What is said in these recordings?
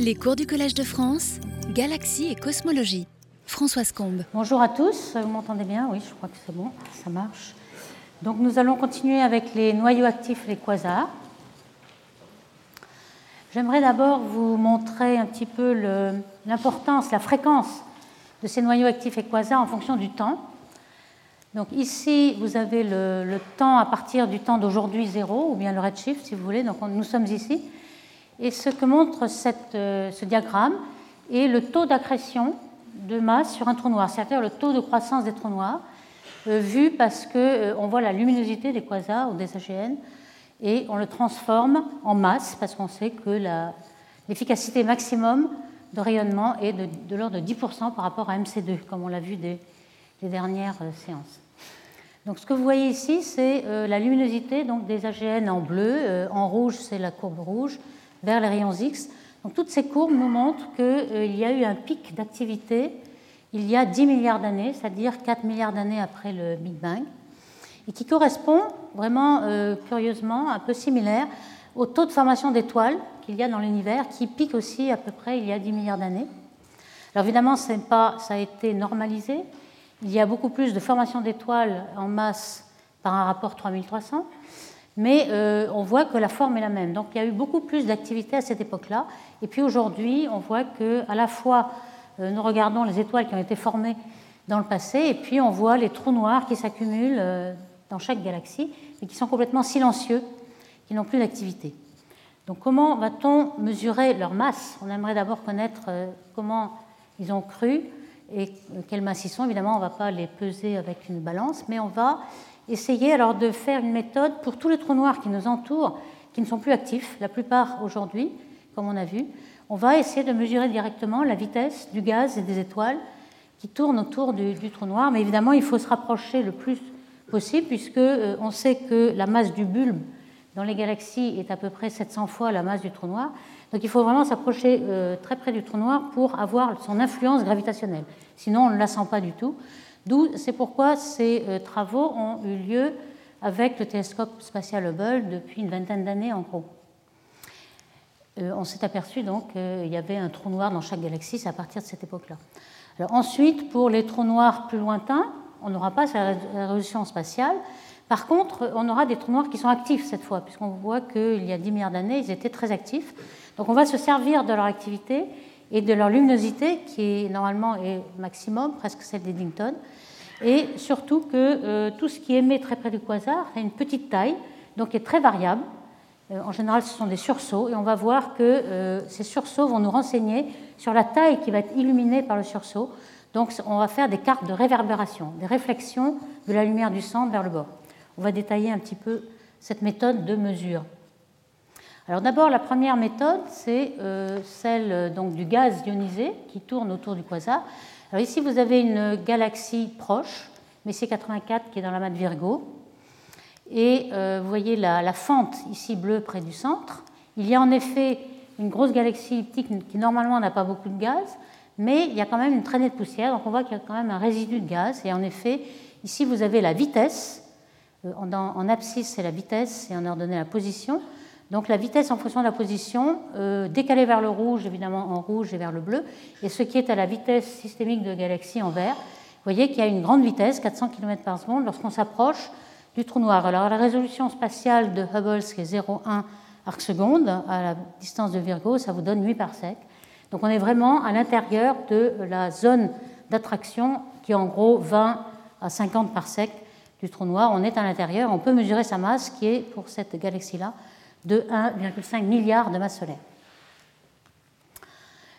Les cours du Collège de France, Galaxie et Cosmologie. Françoise Combe. Bonjour à tous, vous m'entendez bien? Oui, je crois que c'est bon, ça marche. Donc nous allons continuer avec les noyaux actifs les quasars. J'aimerais d'abord vous montrer un petit peu l'importance, la fréquence de ces noyaux actifs et quasars en fonction du temps. Donc ici, vous avez le, temps à partir du temps d'aujourd'hui zéro, ou bien le redshift si vous voulez. Donc nous sommes ici. Et ce que montre euh, ce diagramme est le taux d'accrétion de masse sur un trou noir, c'est-à-dire le taux de croissance des trous noirs, euh, vu parce qu'on euh, voit la luminosité des quasars ou des AGN et on le transforme en masse parce qu'on sait que l'efficacité maximum de rayonnement est de, l'ordre de 10% par rapport à MC2, comme on l'a vu des, dernières séances. Donc ce que vous voyez ici, c'est la luminosité donc, des AGN en bleu, en rouge c'est la courbe rouge, vers les rayons X. Donc, toutes ces courbes nous montrent qu'il euh, y a eu un pic d'activité il y a 10 milliards d'années, c'est-à-dire 4 milliards d'années après le Big Bang, et qui correspond vraiment euh, curieusement, un peu similaire au taux de formation d'étoiles qu'il y a dans l'univers, qui pique aussi à peu près il y a 10 milliards d'années. Alors évidemment, pas, ça a été normalisé. Il y a beaucoup plus de formation d'étoiles en masse par un rapport 3300 mais euh, on voit que la forme est la même. Donc il y a eu beaucoup plus d'activité à cette époque-là. Et puis aujourd'hui, on voit que à la fois euh, nous regardons les étoiles qui ont été formées dans le passé, et puis on voit les trous noirs qui s'accumulent euh, dans chaque galaxie, mais qui sont complètement silencieux, qui n'ont plus d'activité. Donc comment va-t-on mesurer leur masse? On aimerait d'abord connaître comment ils ont cru et quelle masse ils sont. Évidemment, on ne va pas les peser avec une balance, mais on va essayer alors de faire une méthode pour tous les trous noirs qui nous entourent, qui ne sont plus actifs, la plupart aujourd'hui, comme on a vu. On va essayer de mesurer directement la vitesse du gaz et des étoiles qui tournent autour du, trou noir, mais évidemment, il faut se rapprocher le plus possible, puisque euh, on sait que la masse du bulbe dans les galaxies est à peu près 700 fois la masse du trou noir. Donc il faut vraiment s'approcher euh, très près du trou noir pour avoir son influence gravitationnelle. Sinon, on ne la sent pas du tout. C'est pourquoi ces euh, travaux ont eu lieu avec le télescope spatial Hubble depuis une vingtaine d'années en gros. Euh, on s'est aperçu donc qu'il y avait un trou noir dans chaque galaxie, c'est à partir de cette époque-là. ensuite, pour les trous noirs plus lointains, on n'aura pas la résolution spatiale. Par contre, on aura des trous noirs qui sont actifs cette fois, puisqu'on voit qu'il y a 10 milliards d'années, ils étaient très actifs. Donc on va se servir de leur activité et de leur luminosité, qui normalement est maximum, presque celle d'Eddington, et surtout que euh, tout ce qui émet très près du quasar a une petite taille, donc est très variable. Euh, en général, ce sont des sursauts, et on va voir que euh, ces sursauts vont nous renseigner sur la taille qui va être illuminée par le sursaut. Donc, on va faire des cartes de réverbération, des réflexions de la lumière du centre vers le bord. On va détailler un petit peu cette méthode de mesure. Alors d'abord, la première méthode, c'est celle donc, du gaz ionisé qui tourne autour du quasar. Alors ici, vous avez une galaxie proche, Messier 84, qui est dans la masse Virgo. Et euh, vous voyez la, fente ici bleue près du centre. Il y a en effet une grosse galaxie elliptique qui normalement n'a pas beaucoup de gaz, mais il y a quand même une traînée de poussière, donc on voit qu'il y a quand même un résidu de gaz. Et en effet, ici vous avez la vitesse. Euh, en, en abscisse, c'est la vitesse et en ordonnée la position. Donc la vitesse en fonction de la position, euh, décalée vers le rouge, évidemment en rouge et vers le bleu, et ce qui est à la vitesse systémique de galaxie en vert. Vous voyez qu'il y a une grande vitesse, 400 km par seconde, lorsqu'on s'approche du trou noir. Alors la résolution spatiale de Hubble, qui est 0,1 arc seconde, à la distance de Virgo, ça vous donne 8 sec. Donc on est vraiment à l'intérieur de la zone d'attraction qui est en gros 20 à 50 sec trou noir. On est à l'intérieur, on peut mesurer sa masse qui est pour cette galaxie-là de 1,5 milliard de masse solaire.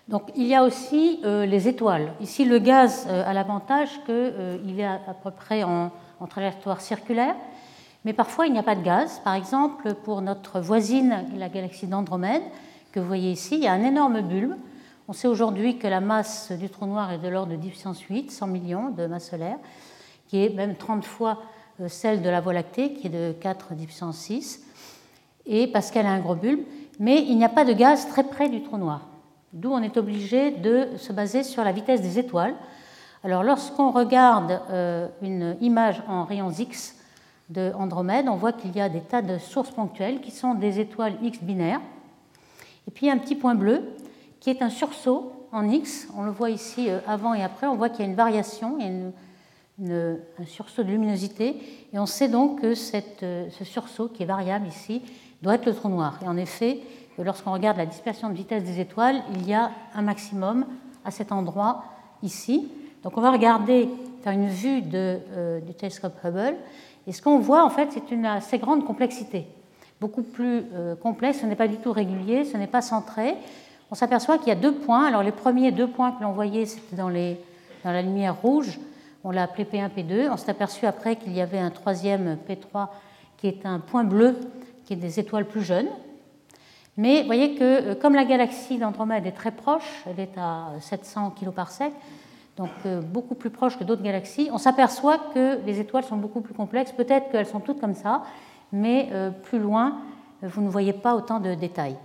Donc, il y a aussi euh, les étoiles. Ici, le gaz euh, a l'avantage qu'il euh, est à, peu près en, trajectoire circulaire, mais parfois il n'y a pas de gaz. Par exemple, pour notre voisine, la galaxie d'Andromède, que vous voyez ici, il y a un énorme bulbe. On sait aujourd'hui que la masse du trou noir est de l'ordre de 10 puissance 8, 100 millions de masse solaire, qui est même 30 fois celle de la Voie lactée, qui est de 4 10 puissance 6 et parce qu'elle a un gros bulbe, mais il n'y a pas de gaz très près du trou noir. D'où on est obligé de se baser sur la vitesse des étoiles. Alors lorsqu'on regarde euh, une image en rayons X de Andromède, on voit qu'il y a des tas de sources ponctuelles qui sont des étoiles X binaires. Et puis un petit point bleu, qui est un sursaut en X. On le voit ici avant et après. On voit qu'il y a une variation, il y a une, un sursaut de luminosité. Et on sait donc que cette, ce sursaut, qui est variable ici, doit être le trou noir. Et en effet, lorsqu'on regarde la dispersion de vitesse des étoiles, il y a un maximum à cet endroit ici. Donc on va regarder, faire une vue de, du télescope Hubble. Et ce qu'on voit, en fait, c'est une assez grande complexité beaucoup plus euh, complexe, ce n'est pas du tout régulier, ce n'est pas centré. On s'aperçoit qu'il y a deux points. Alors les premiers deux points que l'on voyait, c'était dans, dans la lumière rouge, on l'a appelé P1, P2. On s'est aperçu après qu'il y avait un troisième P3 qui est un point bleu, qui est des étoiles plus jeunes. Mais vous voyez que euh, comme la galaxie d'Andromède est très proche, elle est à 700 kg par sec, donc euh, beaucoup plus proche que d'autres galaxies, on s'aperçoit que les étoiles sont beaucoup plus complexes. Peut-être qu'elles sont toutes comme ça, mais euh, plus loin, vous ne voyez pas autant de détails.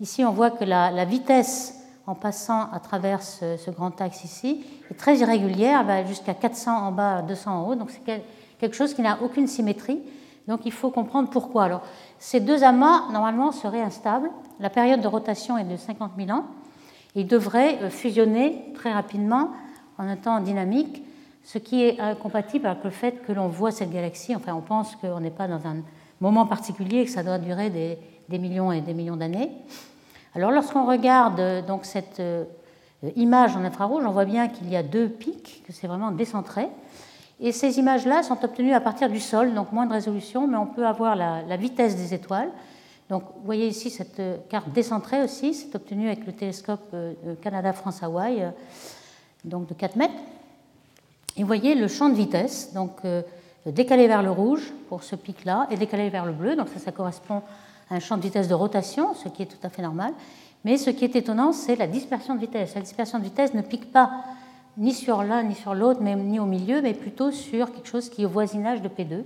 Ici, on voit que la, vitesse en passant à travers ce, grand axe ici est très irrégulière, va jusqu'à 400 en bas, 200 en haut, donc c'est quelque chose qui n'a aucune symétrie. Donc il faut comprendre pourquoi. Alors, ces deux amas, normalement, seraient instables. La période de rotation est de 50 000 ans. Ils devraient euh, fusionner très rapidement en un temps dynamique, ce qui est incompatible avec le fait que l'on voit cette galaxie. Enfin, on pense qu'on n'est pas dans un moment particulier que ça doit durer des, millions et des millions d'années. Alors lorsqu'on regarde euh, donc cette euh, image en infrarouge, on voit bien qu'il y a deux pics, que c'est vraiment décentré. Et ces images-là sont obtenues à partir du sol, donc moins de résolution, mais on peut avoir la, vitesse des étoiles. Donc vous voyez ici cette euh, carte décentrée aussi, c'est obtenu avec le télescope Canada-France-Hawaï, donc de 4 mètres. Et vous voyez le champ de vitesse, donc décalé vers le rouge pour ce pic-là et décalé vers le bleu. Donc ça, ça correspond un champ de vitesse de rotation, ce qui est tout à fait normal. Mais ce qui est étonnant, c'est la dispersion de vitesse. La dispersion de vitesse ne pique pas ni sur l'un ni sur l'autre, ni au milieu, mais plutôt sur quelque chose qui est au voisinage de P2.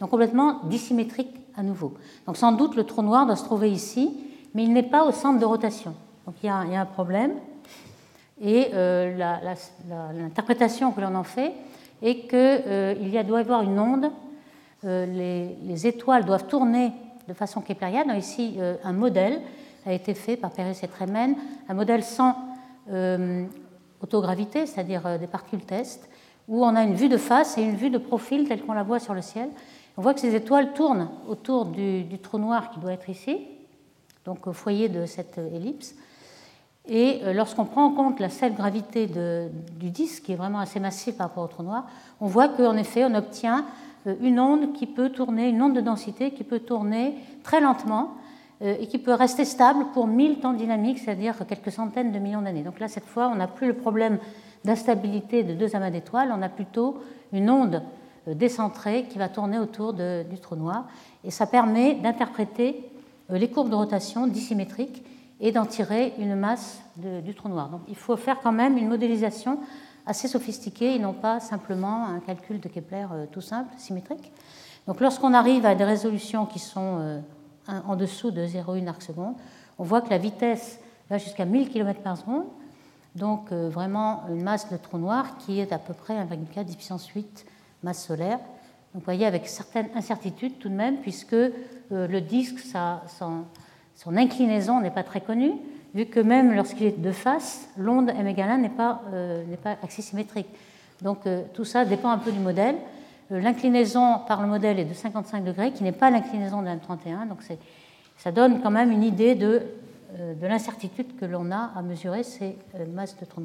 Donc complètement dissymétrique à nouveau. Donc sans doute le trou noir doit se trouver ici, mais il n'est pas au centre de rotation. Donc il y a, un problème. Et euh, l'interprétation que l'on en fait, et qu'il euh, doit y avoir une onde. Euh, les, étoiles doivent tourner de façon keplérienne. Ici, euh, un modèle a été fait par Pérez et Tremen, un modèle sans autogravité, c'est-à-dire des particules test, où on a une vue de face et une vue de profil telle qu'on la voit sur le ciel. On voit que ces étoiles tournent autour du, trou noir qui doit être ici, donc au foyer de cette ellipse. Et euh, lorsqu'on prend en compte la seule gravité du disque, qui est vraiment assez massif par rapport au trou noir, on voit qu'en effet, on obtient euh, une onde qui peut tourner, une onde de densité qui peut tourner très lentement euh, et qui peut rester stable pour 1000 temps dynamiques, c'est-à-dire quelques centaines de millions d'années. Donc là, cette fois, on n'a plus le problème d'instabilité de deux amas d'étoiles, on a plutôt une onde décentrée qui va tourner autour du trou noir. Et ça permet d'interpréter les courbes de rotation dissymétriques et d'en tirer une masse du trou noir. Donc il faut faire quand même une modélisation assez sophistiquée et non pas simplement un calcul de Kepler euh, tout simple, symétrique. Donc lorsqu'on arrive à des résolutions qui sont euh, en dessous de 0,1 arc seconde, on voit que la vitesse va jusqu'à 1000 km par seconde, donc euh, vraiment une masse de trou noir qui est à peu près 1,4 10 puissance 8 masse solaire. Donc vous voyez avec certaines incertitudes tout de même, puisque le disque, ça, son inclinaison n'est pas très connue, vu que même lorsqu'il est de face, l'onde 1 n'est pas, euh, pas axisymétrique. Donc euh, tout ça dépend un peu du modèle. Euh, l'inclinaison par le modèle est de 55 degrés, qui n'est pas l'inclinaison de M31, donc ça donne quand même une idée de, de l'incertitude que l'on a à mesurer ces masses de trous.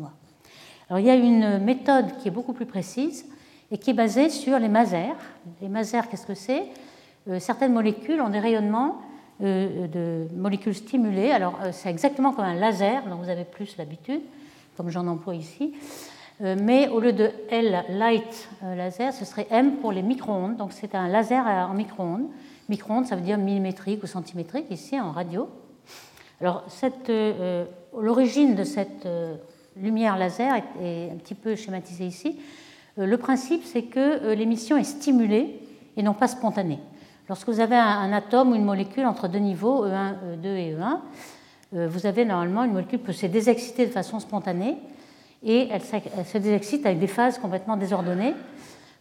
Alors il y a une méthode qui est beaucoup plus précise et qui est basée sur les masers. Les masers, qu'est-ce que c'est? Certaines molécules ont des rayonnements euh, de molécules stimulées. Alors, euh, c'est exactement comme un laser, dont vous avez plus l'habitude, comme j'en emploie ici. Euh, mais au lieu de L light laser, ce serait M pour les micro-ondes. Donc, c'est un laser en micro-ondes. Micro-ondes, ça veut dire millimétrique ou centimétrique, ici en radio. Alors, l'origine de cette lumière laser est, un petit peu schématisée ici. le principe, c'est que l'émission est stimulée et non pas spontanée. Lorsque vous avez un, atome ou une molécule entre deux niveaux, E1, E2 et E1, euh, vous avez normalement une molécule qui peut se désexciter de façon spontanée et elle, se désexcite avec des phases complètement désordonnées.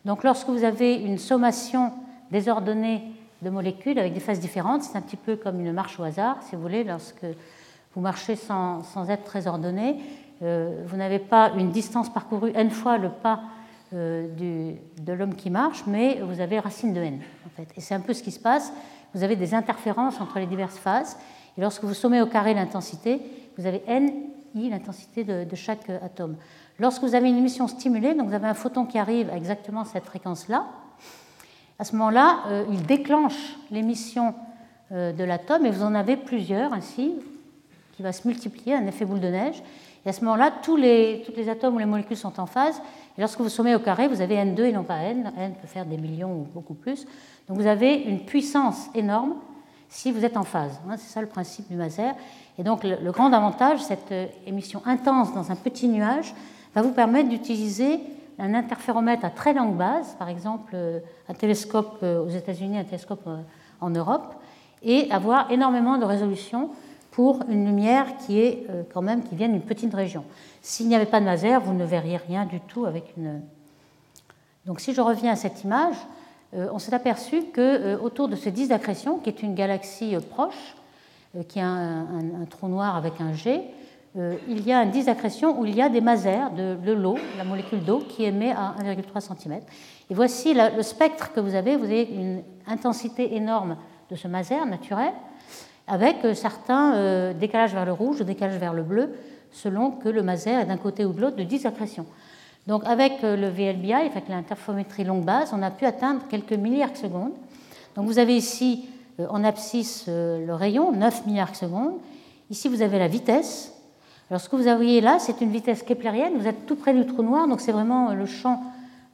Donc lorsque vous avez une sommation désordonnée de molécules avec des phases différentes, c'est un petit peu comme une marche au hasard, si vous voulez, lorsque vous marchez sans, être très ordonné, vous n'avez pas une distance parcourue n fois le pas de l'homme qui marche, mais vous avez racine de n. En fait. Et c'est un peu ce qui se passe. Vous avez des interférences entre les diverses phases. Et lorsque vous sommez au carré l'intensité, vous avez n, i, l'intensité de, chaque atome. Lorsque vous avez une émission stimulée, donc vous avez un photon qui arrive à exactement cette fréquence-là, à ce moment-là, euh, il déclenche l'émission euh, de l'atome et vous en avez plusieurs ainsi, qui va se multiplier, un effet boule de neige. Et à ce moment-là, tous les, atomes ou les molécules sont en phase. Et lorsque vous sommez au carré, vous avez N2 et non pas N. N peut faire des millions ou beaucoup plus. Donc vous avez une puissance énorme si vous êtes en phase. Hein, c'est ça le principe du Maser. Et donc le, grand avantage, cette euh, émission intense dans un petit nuage, va vous permettre d'utiliser un interféromètre à très longue base, par exemple euh, un télescope euh, aux États-Unis, un télescope en Europe, et avoir énormément de résolution pour une lumière qui est quand même qui vient d'une petite région. S'il n'y avait pas de Maser, vous ne verriez rien du tout avec une. Donc si je reviens à cette image, euh, on s'est aperçu que euh, autour de ce disque d'accrétion, qui est une galaxie euh, proche, qui a un, trou noir avec un G, il y a un disque d'accrétion où il y a des masers de, l'eau, la molécule d'eau, qui émet à 1,3 cm. Et voici le spectre que vous avez. Vous avez une intensité énorme de ce maser naturel, avec certains décalages vers le rouge ou décalages vers le bleu, selon que le maser est d'un côté ou de l'autre de 10 d'accrétion. Donc avec euh, le VLBI, avec l'interférométrie longue base, on a pu atteindre quelques milliards secondes. Donc vous avez ici euh, en abscisse euh, le rayon, 9 milliards secondes. Ici vous avez la vitesse. Alors ce que vous voyez là, c'est une vitesse keplérienne. Vous êtes tout près du trou noir, donc c'est vraiment le champ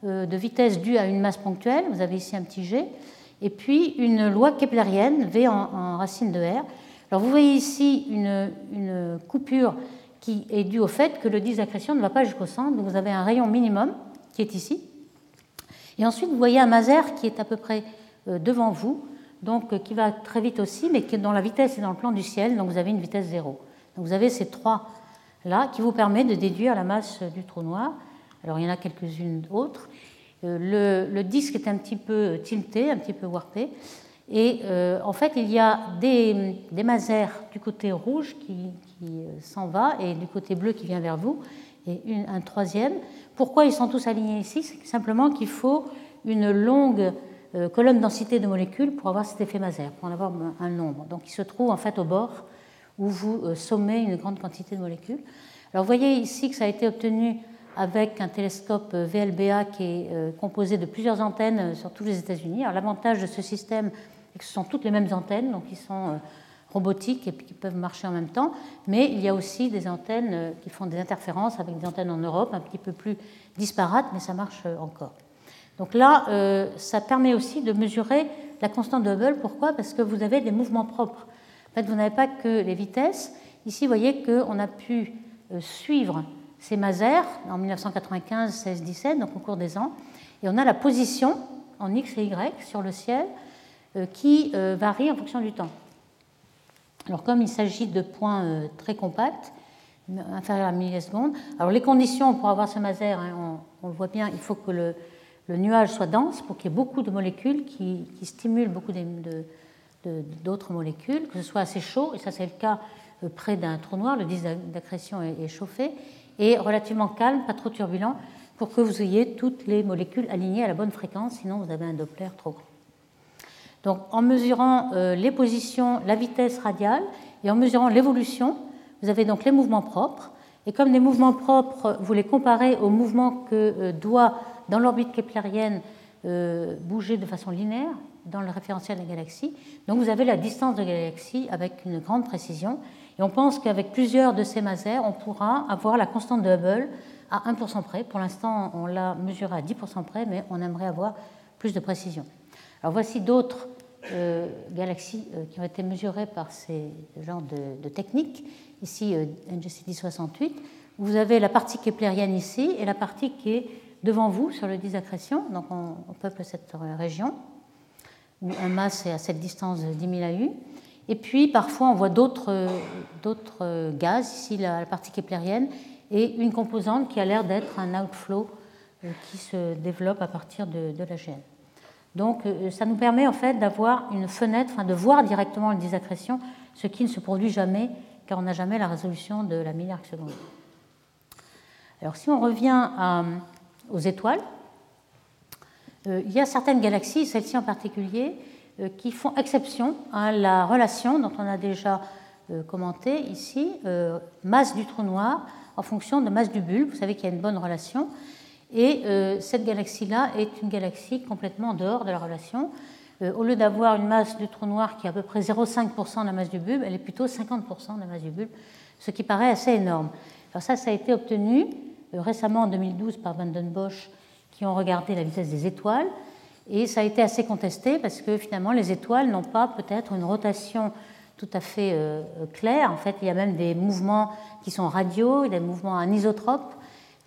de vitesse dû à une masse ponctuelle. Vous avez ici un petit g. Et puis une loi keplérienne, V en, racine de R. Alors vous voyez ici une, coupure qui est dû au fait que le disque d'accrétion ne va pas jusqu'au centre. Donc vous avez un rayon minimum qui est ici. Et ensuite, vous voyez un maser qui est à peu près euh, devant vous, donc euh, qui va très vite aussi, mais qui est dans la vitesse et dans le plan du ciel. Donc vous avez une vitesse zéro. Donc vous avez ces trois là qui vous permettent de déduire la masse du trou noir. Alors il y en a quelques-unes autres. Euh, le, disque est un petit peu tilté, un petit peu warpé. Et en fait, il y a des, des masers du côté rouge qui, euh, s'en va et du côté bleu qui vient vers vous, et un troisième. Pourquoi ils sont tous alignés ici? C'est simplement qu'il faut une longue euh, colonne densité de molécules pour avoir cet effet Maser, pour en avoir un nombre. Donc il se trouve en fait au bord où vous euh, sommez une grande quantité de molécules. Alors vous voyez ici que ça a été obtenu avec un télescope VLBA qui est composé de plusieurs antennes sur tous les États-Unis. L'avantage de ce système, c'est que ce sont toutes les mêmes antennes, donc ils sont robotiques et qui peuvent marcher en même temps, mais il y a aussi des antennes euh, qui font des interférences avec des antennes en Europe, un petit peu plus disparates, mais ça marche euh, encore. Donc là, euh, ça permet aussi de mesurer la constante de Hubble. Pourquoi? Parce que vous avez des mouvements propres. En fait, vous n'avez pas que les vitesses. Ici, vous voyez qu'on a pu suivre ces masers en 1995, 16, 17, donc au cours des ans, et on a la position en X et Y sur le ciel qui varie en fonction du temps. Alors comme il s'agit de points euh, très compacts, inférieurs à milliseconde, alors les conditions pour avoir ce maser, hein, on, le voit bien, il faut que le, nuage soit dense pour qu'il y ait beaucoup de molécules qui, stimulent beaucoup d'autres molécules, que ce soit assez chaud, et ça c'est le cas euh, près d'un trou noir, le disque d'accrétion est, chauffé, et relativement calme, pas trop turbulent, pour que vous ayez toutes les molécules alignées à la bonne fréquence, sinon vous avez un Doppler trop grand. Donc en mesurant euh, les positions, la vitesse radiale et en mesurant l'évolution, vous avez donc les mouvements propres. Et comme les mouvements propres, vous les comparez aux mouvements que euh, doit, dans l'orbite keplérienne, euh, bouger de façon linéaire dans le référentiel de la galaxie. Donc vous avez la distance de la galaxie avec une grande précision. Et on pense qu'avec plusieurs de ces masers, on pourra avoir la constante de Hubble à 1% près. Pour l'instant, on l'a mesurée à 10% près, mais on aimerait avoir plus de précision. Alors voici d'autres euh, galaxies euh, qui ont été mesurées par ces genres de, techniques. Ici, euh, NGC 68. Vous avez la partie keplérienne ici et la partie qui est devant vous sur le disque d'accrétion. Donc on, peuple cette région où un masse est à cette distance de 10 000 AU. Et puis parfois on voit d'autres gaz, ici la, partie keplérienne, et une composante qui a l'air d'être un outflow qui se développe à partir de, la gêne. Donc euh, ça nous permet en fait d'avoir une fenêtre, enfin, de voir directement le désaccrétion, ce qui ne se produit jamais car on n'a jamais la résolution de la milliarde seconde. Alors si on revient aux étoiles, euh, il y a certaines galaxies, celle-ci en particulier, euh, qui font exception à la relation dont on a déjà euh, commenté ici, masse du trou noir en fonction de masse du bulbe. Vous savez qu'il y a une bonne relation. Et cette galaxie-là est une galaxie complètement en dehors de la relation. au lieu d'avoir une masse du trou noir qui est à peu près 0,5% de la masse du bulbe, elle est plutôt 50% de la masse du bulbe, ce qui paraît assez énorme. Alors ça, ça a été obtenu récemment en 2012 par Van Den Bosch qui ont regardé la vitesse des étoiles. Et ça a été assez contesté parce que finalement, les étoiles n'ont pas peut-être une rotation tout à fait euh, claire. En fait, il y a même des mouvements qui sont radiaux, des mouvements anisotropes.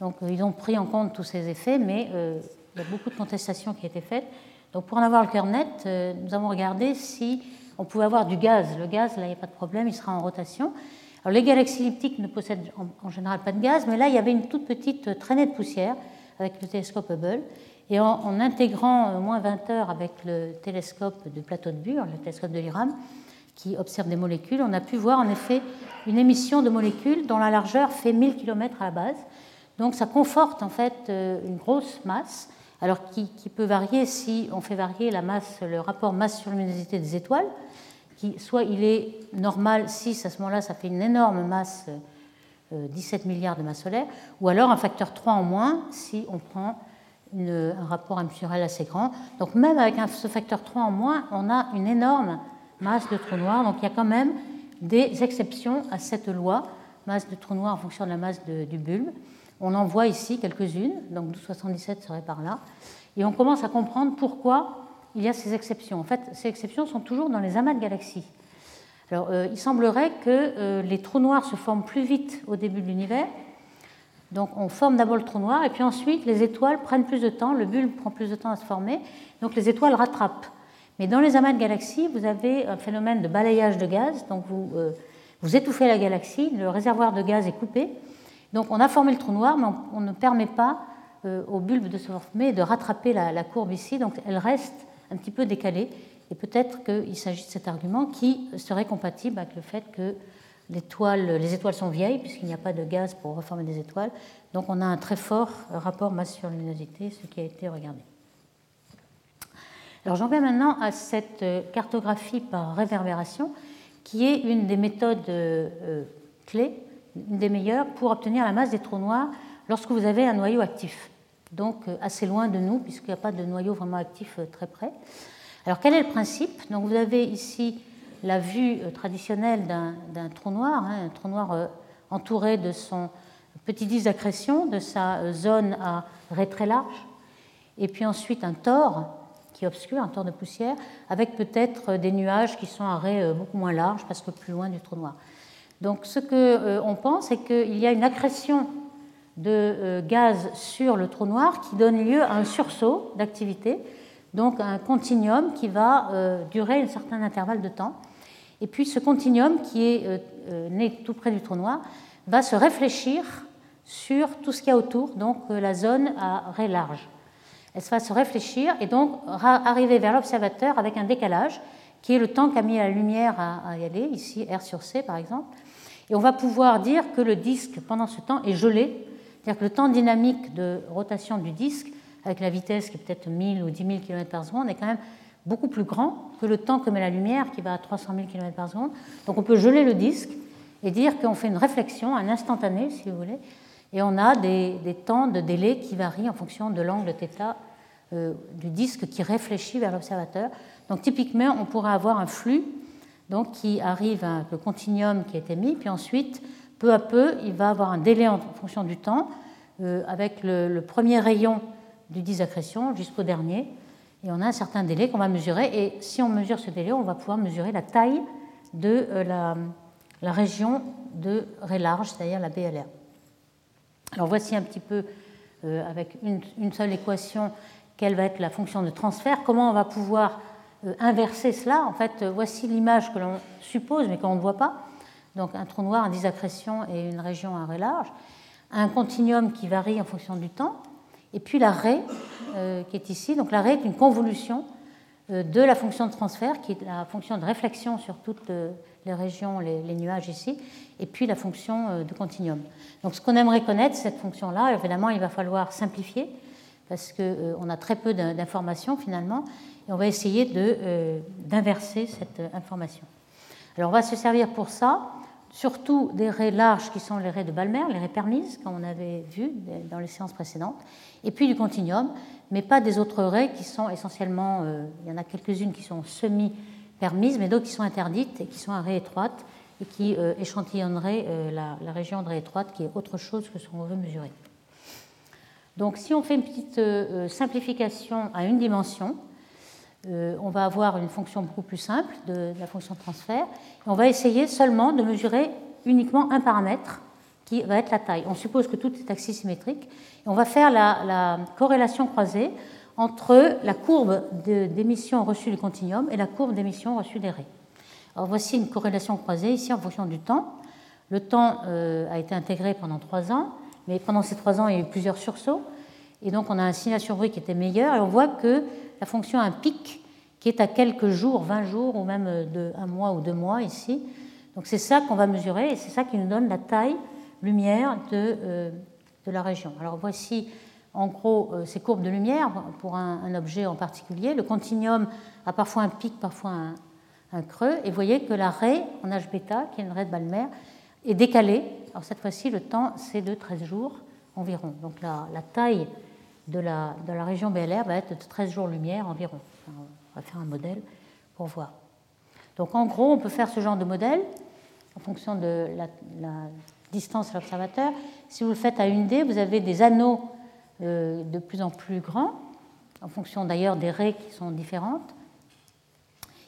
Donc, euh, ils ont pris en compte tous ces effets, mais euh, il y a beaucoup de contestations qui ont été faites. Donc, pour en avoir le cœur net, nous avons regardé si on pouvait avoir du gaz. Le gaz, là, il n'y a pas de problème, il sera en rotation. Alors, les galaxies elliptiques ne possèdent en général pas de gaz, mais là, il y avait une toute petite traînée de poussière avec le télescope Hubble. Et en, intégrant euh, moins 20 heures avec le télescope de plateau de Bure, le télescope de l'IRAM, qui observe des molécules, on a pu voir en effet une émission de molécules dont la largeur fait 1000 km à la base. Donc ça conforte en fait euh, une grosse masse, alors qui, peut varier si on fait varier la masse, le rapport masse sur luminosité des étoiles, qui soit il est normal 6, à ce moment-là ça fait une énorme masse 17 euh, milliards de masse solaire, ou alors un facteur 3 en moins si on prend un rapport M sur L assez grand. Donc même avec ce facteur 3 en moins, on a une énorme masse de trous noirs. Donc il y a quand même des exceptions à cette loi, masse de trous noirs en fonction de la masse du bulbe. On en voit ici quelques-unes, donc 1277 serait par là. Et on commence à comprendre pourquoi il y a ces exceptions. En fait, ces exceptions sont toujours dans les amas de galaxies. Alors, euh, il semblerait que euh, les trous noirs se forment plus vite au début de l'univers. Donc, on forme d'abord le trou noir, et puis ensuite, les étoiles prennent plus de temps, le bulbe prend plus de temps à se former, donc les étoiles rattrapent. Mais dans les amas de galaxies, vous avez un phénomène de balayage de gaz, donc vous, euh, vous étouffez la galaxie, le réservoir de gaz est coupé, donc on a formé le trou noir, mais on, ne permet pas au bulbe de se former et de rattraper la courbe ici, donc elle reste un petit peu décalée, et peut-être qu'il s'agit de cet argument qui serait compatible avec le fait que les étoiles sont vieilles, puisqu'il n'y a pas de gaz pour reformer des étoiles. Donc on a un très fort rapport masse sur luminosité, ce qui a été regardé. Alors j'en viens maintenant à cette cartographie par réverbération, qui est une des méthodes euh, clés, une des meilleures, pour obtenir la masse des trous noirs lorsque vous avez un noyau actif. Donc euh, assez loin de nous, puisqu'il n'y a pas de noyau vraiment actif euh, très près. Alors quel est le principe? Donc vous avez ici la vue euh, traditionnelle d'un trou noir, hein, un trou noir euh, entouré de son petit disque d'accrétion, de sa euh, zone à ray très large, et puis ensuite un tore qui est obscur, un tore de poussière, avec peut-être des nuages qui sont à ray beaucoup moins large parce que plus loin du trou noir. Donc ce qu'on pense, c'est qu'il y a une accrétion de gaz sur le trou noir qui donne lieu à un sursaut d'activité donc un continuum qui va durer un certain intervalle de temps. Et puis ce continuum qui est euh, euh, né tout près du trou noir va se réfléchir sur tout ce qu'il y a autour, donc la zone à ray large. Elle va se réfléchir et donc arriver vers l'observateur avec un décalage qui est le temps qu'a mis la lumière à, y aller, ici R sur C par exemple. Et on va pouvoir dire que le disque pendant ce temps est gelé, c'est-à-dire que le temps dynamique de rotation du disque avec la vitesse qui est peut-être 1000 ou 10 000 km par seconde, est quand même beaucoup plus grand que le temps que met la lumière, qui va à 300 000 km par seconde. Donc on peut geler le disque et dire qu'on fait une réflexion, un instantané, si vous voulez, et on a des, temps de délai qui varient en fonction de l'angle θ euh, du disque qui réfléchit vers l'observateur. Donc typiquement, on pourrait avoir un flux donc, qui arrive à le continuum qui est émis, puis ensuite, peu à peu, il va avoir un délai en fonction du temps, euh, avec le, le, premier rayon du disaccrétion jusqu'au dernier. Et on a un certain délai qu'on va mesurer. Et si on mesure ce délai, on va pouvoir mesurer la taille de euh, la, région de ray large, c'est-à-dire la BLR. Alors voici un petit peu, euh, avec une, seule équation, quelle va être la fonction de transfert, comment on va pouvoir euh, inverser cela? En fait, voici l'image que l'on suppose, mais qu'on ne voit pas. Donc un trou noir, un disaccrétion et une région à ray large. Un continuum qui varie en fonction du temps. Et puis l'arrêt euh, qui est ici. Donc l'arrêt est une convolution de la fonction de transfert, qui est la fonction de réflexion sur toutes les régions, les, nuages ici, et puis la fonction de continuum. Donc ce qu'on aimerait connaître, cette fonction-là, évidemment, il va falloir simplifier, parce qu'on a très peu d'informations finalement, et on va essayer d'inverser cette information. Alors on va se servir pour ça surtout des raies larges qui sont les raies de Balmer, les raies permises, comme on avait vu dans les séances précédentes, et puis du continuum, mais pas des autres raies qui sont essentiellement, euh, il y en a quelques-unes qui sont semi-permises, mais d'autres qui sont interdites et qui sont à raies étroites et qui euh, échantillonneraient euh, la, région de raie étroite qui est autre chose que ce qu'on veut mesurer. Donc si on fait une petite simplification à une dimension, euh, on va avoir une fonction beaucoup plus simple de, la fonction de transfert. Et on va essayer seulement de mesurer uniquement un paramètre qui va être la taille. On suppose que tout est axisymétrique. Et on va faire la, corrélation croisée entre la courbe d'émission reçue du continuum et la courbe d'émission reçue des raies. Alors voici une corrélation croisée ici en fonction du temps. Le temps euh, a été intégré pendant trois ans, mais pendant ces trois ans, il y a eu plusieurs sursauts. Et donc on a un signal sur bruit qui était meilleur. Et on voit que la fonction a un pic qui est à quelques jours, 20 jours ou même de un mois ou deux mois ici. Donc c'est ça qu'on va mesurer et c'est ça qui nous donne la taille lumière de, euh, de la région. Alors voici en gros euh, ces courbes de lumière pour un, objet en particulier. Le continuum a parfois un pic, parfois un, creux. Et vous voyez que la raie en H bêta, qui est une raie de Balmer, est décalée. Alors cette fois-ci, le temps, c'est de 13 jours environ. Donc la, la taille de la, de la, région BLR va être de 13 jours lumière environ. on va faire un modèle pour voir. Donc en gros, on peut faire ce genre de modèle en fonction de la, distance à l'observateur. Si vous le faites à une D, vous avez des anneaux euh, de plus en plus grands, en fonction d'ailleurs des raies qui sont différentes.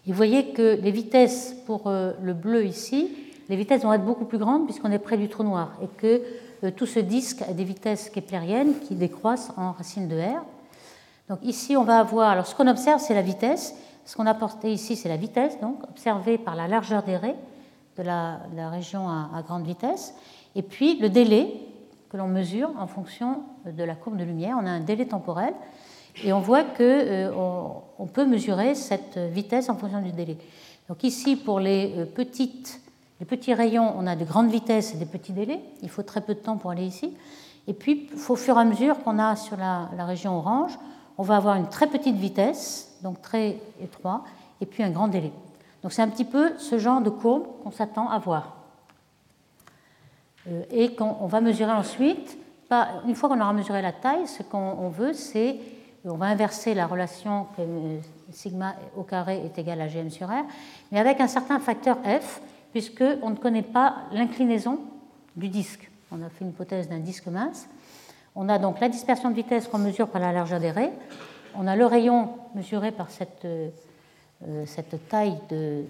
Et vous voyez que les vitesses pour euh, le bleu ici, les vitesses vont être beaucoup plus grandes puisqu'on est près du trou noir et que euh, tout ce disque a des vitesses keplériennes qui décroissent en racine de R. Donc ici, on va avoir, alors ce qu'on observe, c'est la vitesse. Ce qu'on a porté ici, c'est la vitesse, donc observée par la largeur des raies de la, région à, grande vitesse. Et puis le délai que l'on mesure en fonction de la courbe de lumière. On a un délai temporel et on voit qu'on euh, peut mesurer cette vitesse en fonction du délai. Donc ici, pour les euh, les petits rayons, on a de grandes vitesses et des petits délais. Il faut très peu de temps pour aller ici. Et puis, au fur et à mesure qu'on a sur la, région orange, on va avoir une très petite vitesse, donc très étroit, et puis un grand délai. Donc c'est un petit peu ce genre de courbe qu'on s'attend à voir. Euh, et qu'on va mesurer ensuite, une fois qu'on aura mesuré la taille, ce qu'on veut, c'est on va inverser la relation que euh, sigma au carré est égal à gm sur r, mais avec un certain facteur f puisqu'on ne connaît pas l'inclinaison du disque. On a fait une hypothèse d'un disque mince. On a donc la dispersion de vitesse qu'on mesure par la largeur des raies. On a le rayon mesuré par cette, euh, cette taille de,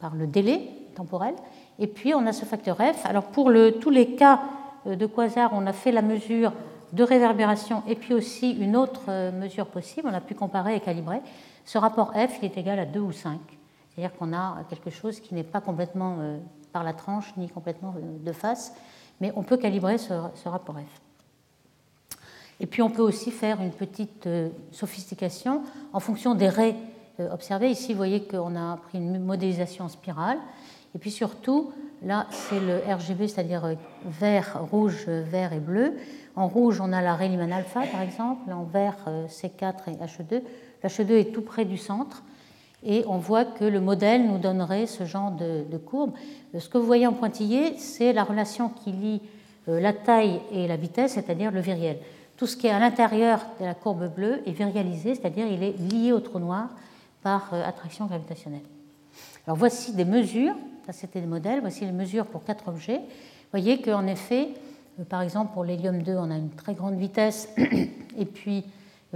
par le délai temporel. Et puis on a ce facteur F. Alors pour tous les cas euh, de quasar, on a fait la mesure de réverbération et puis aussi une autre euh, mesure possible. On a pu comparer et calibrer. Ce rapport F il est égal à 2 ou 5. C'est-à-dire qu'on a quelque chose qui n'est pas complètement euh, par la tranche ni complètement de face, mais on peut calibrer ce, rapport F. Et puis on peut aussi faire une petite sophistication en fonction des raies observées. Ici, vous voyez qu'on a pris une modélisation en spirale. Et puis surtout, là, c'est le RGB, c'est-à-dire vert, rouge, vert et bleu. En rouge, on a la Lyman alpha, par exemple. En vert, C4 et HE2. L'HE2 est tout près du centre. Et on voit que le modèle nous donnerait ce genre de, courbe. Euh, ce que vous voyez en pointillé, c'est la relation qui lie euh, la taille et la vitesse, c'est-à-dire le viriel. Tout ce qui est à l'intérieur de la courbe bleue est virialisé, c'est-à-dire il est lié au trou noir par euh, attraction gravitationnelle. Alors voici des mesures, ça c'était des modèles, voici les mesures pour quatre objets. Vous voyez qu'en effet, par exemple pour l'hélium 2, on a une très grande vitesse, et puis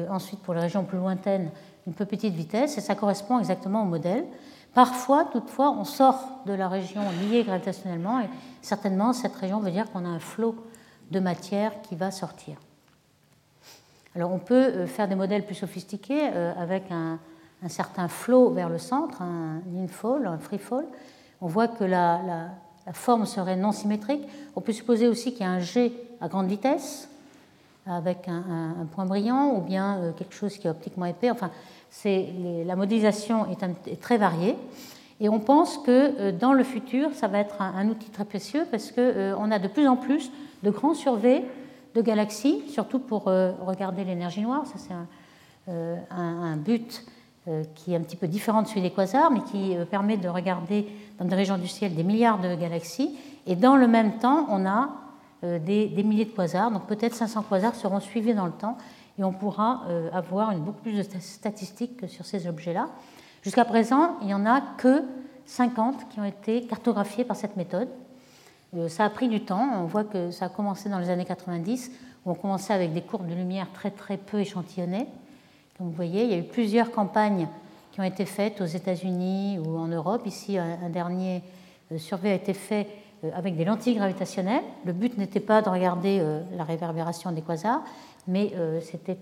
ensuite pour les régions plus lointaines, une peu petite vitesse, et ça correspond exactement au modèle. Parfois, toutefois, on sort de la région liée gravitationnellement, et certainement, cette région veut dire qu'on a un flot de matière qui va sortir. Alors, on peut euh, faire des modèles plus sophistiqués euh, avec un, certain flot vers le centre, un infall, un free fall. On voit que la, forme serait non symétrique. On peut supposer aussi qu'il y a un G à grande vitesse, avec un, point brillant ou bien euh, quelque chose qui est optiquement épais. Enfin, la modélisation est, très variée. Et on pense que dans le futur, ça va être un, outil très précieux parce qu'on a de plus en plus de grands surveys de galaxies, surtout pour regarder l'énergie noire. Ça, c'est un, but qui est un petit peu différent de celui des quasars, mais qui permet de regarder dans des régions du ciel des milliards de galaxies. Et dans le même temps, on a euh, des, milliers de quasars. Donc peut-être 500 quasars seront suivis dans le temps et on pourra euh, avoir beaucoup plus de statistiques sur ces objets-là. Jusqu'à présent, il n'y en a que 50 qui ont été cartographiés par cette méthode. Euh, ça a pris du temps. On voit que ça a commencé dans les années 90, où on commençait avec des courbes de lumière très très peu échantillonnées. Vous voyez, il y a eu plusieurs campagnes qui ont été faites aux États-Unis ou en Europe. Ici, un dernier survey a été fait euh, avec des lentilles gravitationnelles. Le but n'était pas de regarder euh, la réverbération des quasars, mais euh, c'était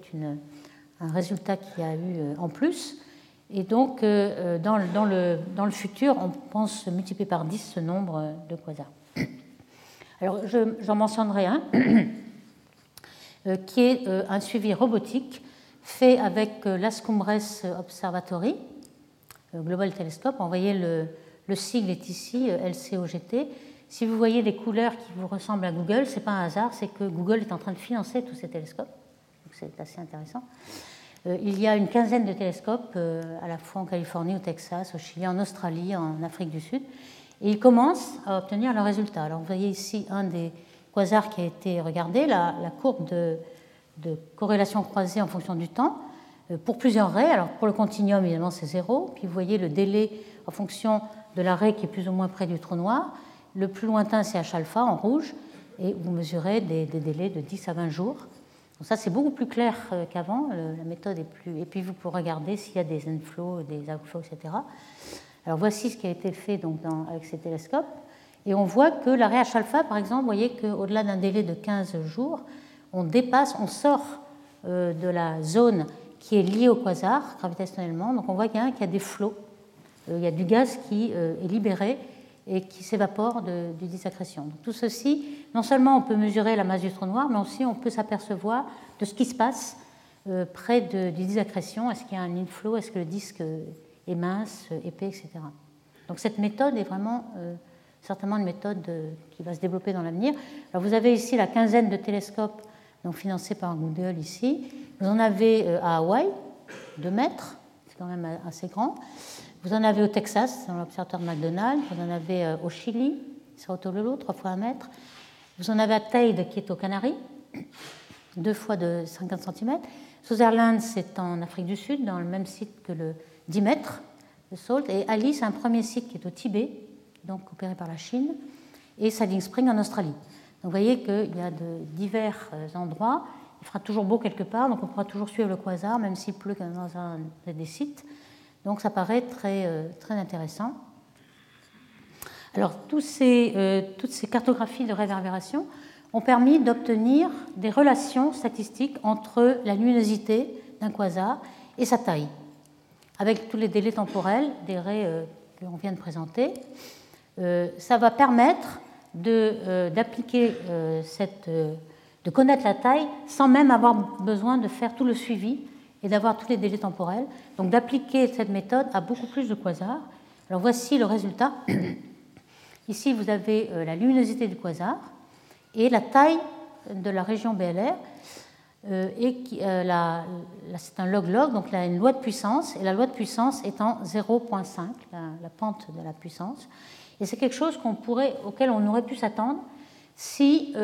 un résultat qui a eu en plus. Et donc, dans, le, dans le futur, on pense multiplier par 10 ce nombre de quasars. Alors, j'en mentionnerai un, qui est un suivi robotique fait avec l'Ascumbres Observatory, Global Telescope. Vous voyez, le, le sigle est ici, LCOGT. Si vous voyez des couleurs qui vous ressemblent à Google, ce n'est pas un hasard, c'est que Google est en train de financer tous ces télescopes. c'est assez intéressant. Euh, il y a une quinzaine de télescopes, euh, à la fois en Californie, au Texas, au Chili, en Australie, en Afrique du Sud. Et ils commencent à obtenir leurs résultats. Alors vous voyez ici un des quasars qui a été regardé, la, courbe de, corrélation croisée en fonction du temps, euh, pour plusieurs raies. Alors pour le continuum, évidemment, c'est zéro. Puis vous voyez le délai en fonction de la raie qui est plus ou moins près du trou noir. Le plus lointain, c'est H-alpha en rouge, et vous mesurez des, délais de 10 à 20 jours. Donc ça, c'est beaucoup plus clair euh, qu'avant. La méthode est plus. Et puis, vous pouvez regarder s'il y a des inflows, des outflows, etc. Alors, voici ce qui a été fait donc, avec ces télescopes. Et on voit que l'arrêt H-alpha, par exemple, vous voyez qu'au-delà d'un délai de 15 jours, on dépasse, on sort euh, de la zone qui est liée au quasar gravitationnellement. Donc, on voit qu'il y, a des flots. Euh, il y a du gaz qui est libéré et qui s'évapore du disaccrétion. tout ceci, non seulement on peut mesurer la masse du trou noir, mais aussi on peut s'apercevoir de ce qui se passe euh, près de, du disaccrétion. Est-ce qu'il y a un inflow? Est-ce que le disque est mince, épais, etc. Donc cette méthode est vraiment euh, certainement une méthode euh, qui va se développer dans l'avenir. Alors vous avez ici la quinzaine de télescopes donc financés par Google ici. Vous en avez à Hawaï, 2 mètres, c'est quand même assez grand. Vous en avez au Texas, dans l'observatoire de McDonald's. Vous en avez euh, au Chili, sur Otololo, 3 fois un mètre. Vous en avez à Teide, qui est aux Canaries, 2 fois de 50 cm. Sutherland, c'est en Afrique du Sud, dans le même site que le 10 mètres de Salt. Et Alice, un premier site qui est au Tibet, donc opéré par la Chine, et Siding Spring en Australie. Vous voyez qu'il y a de divers euh, endroits. Il fera toujours beau quelque part, donc on pourra toujours suivre le quasar, même s'il pleut dans un des sites. Donc ça paraît très, euh, très intéressant. Alors euh, toutes ces cartographies de réverbération ont permis d'obtenir des relations statistiques entre la luminosité d'un quasar et sa taille, avec tous les délais temporels des raies euh, vient de présenter. ça va permettre d'appliquer cette, de connaître la taille sans même avoir besoin de faire tout le suivi et d'avoir tous les délais temporels, donc d'appliquer cette méthode à beaucoup plus de quasars. Alors voici le résultat. Ici, vous avez euh, la luminosité du quasar et la taille de la région BLR. Euh, et euh, c'est un log-log, donc là, une loi de puissance, et la loi de puissance étant 0,5, la, pente de la puissance. Et c'est quelque chose auquel on aurait pu s'attendre si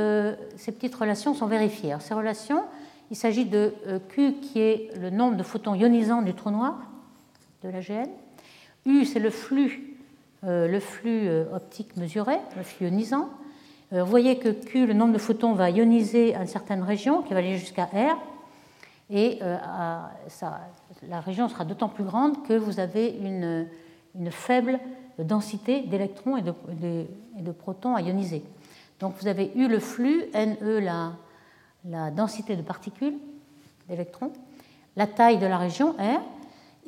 ces petites relations sont vérifiées. Alors, ces relations, il s'agit de euh, Q qui est le nombre de photons ionisants du trou noir de la GN. U, c'est le flux, euh, le flux euh, optique mesuré, le flux ionisant. Vous voyez que Q, le nombre de photons, va ioniser une certaine région qui va aller jusqu'à R. Et la région sera d'autant plus grande que vous avez une, faible densité d'électrons et de, de, protons à ioniser. Donc vous avez U le flux, NE la, densité de particules, d'électrons, la taille de la région R,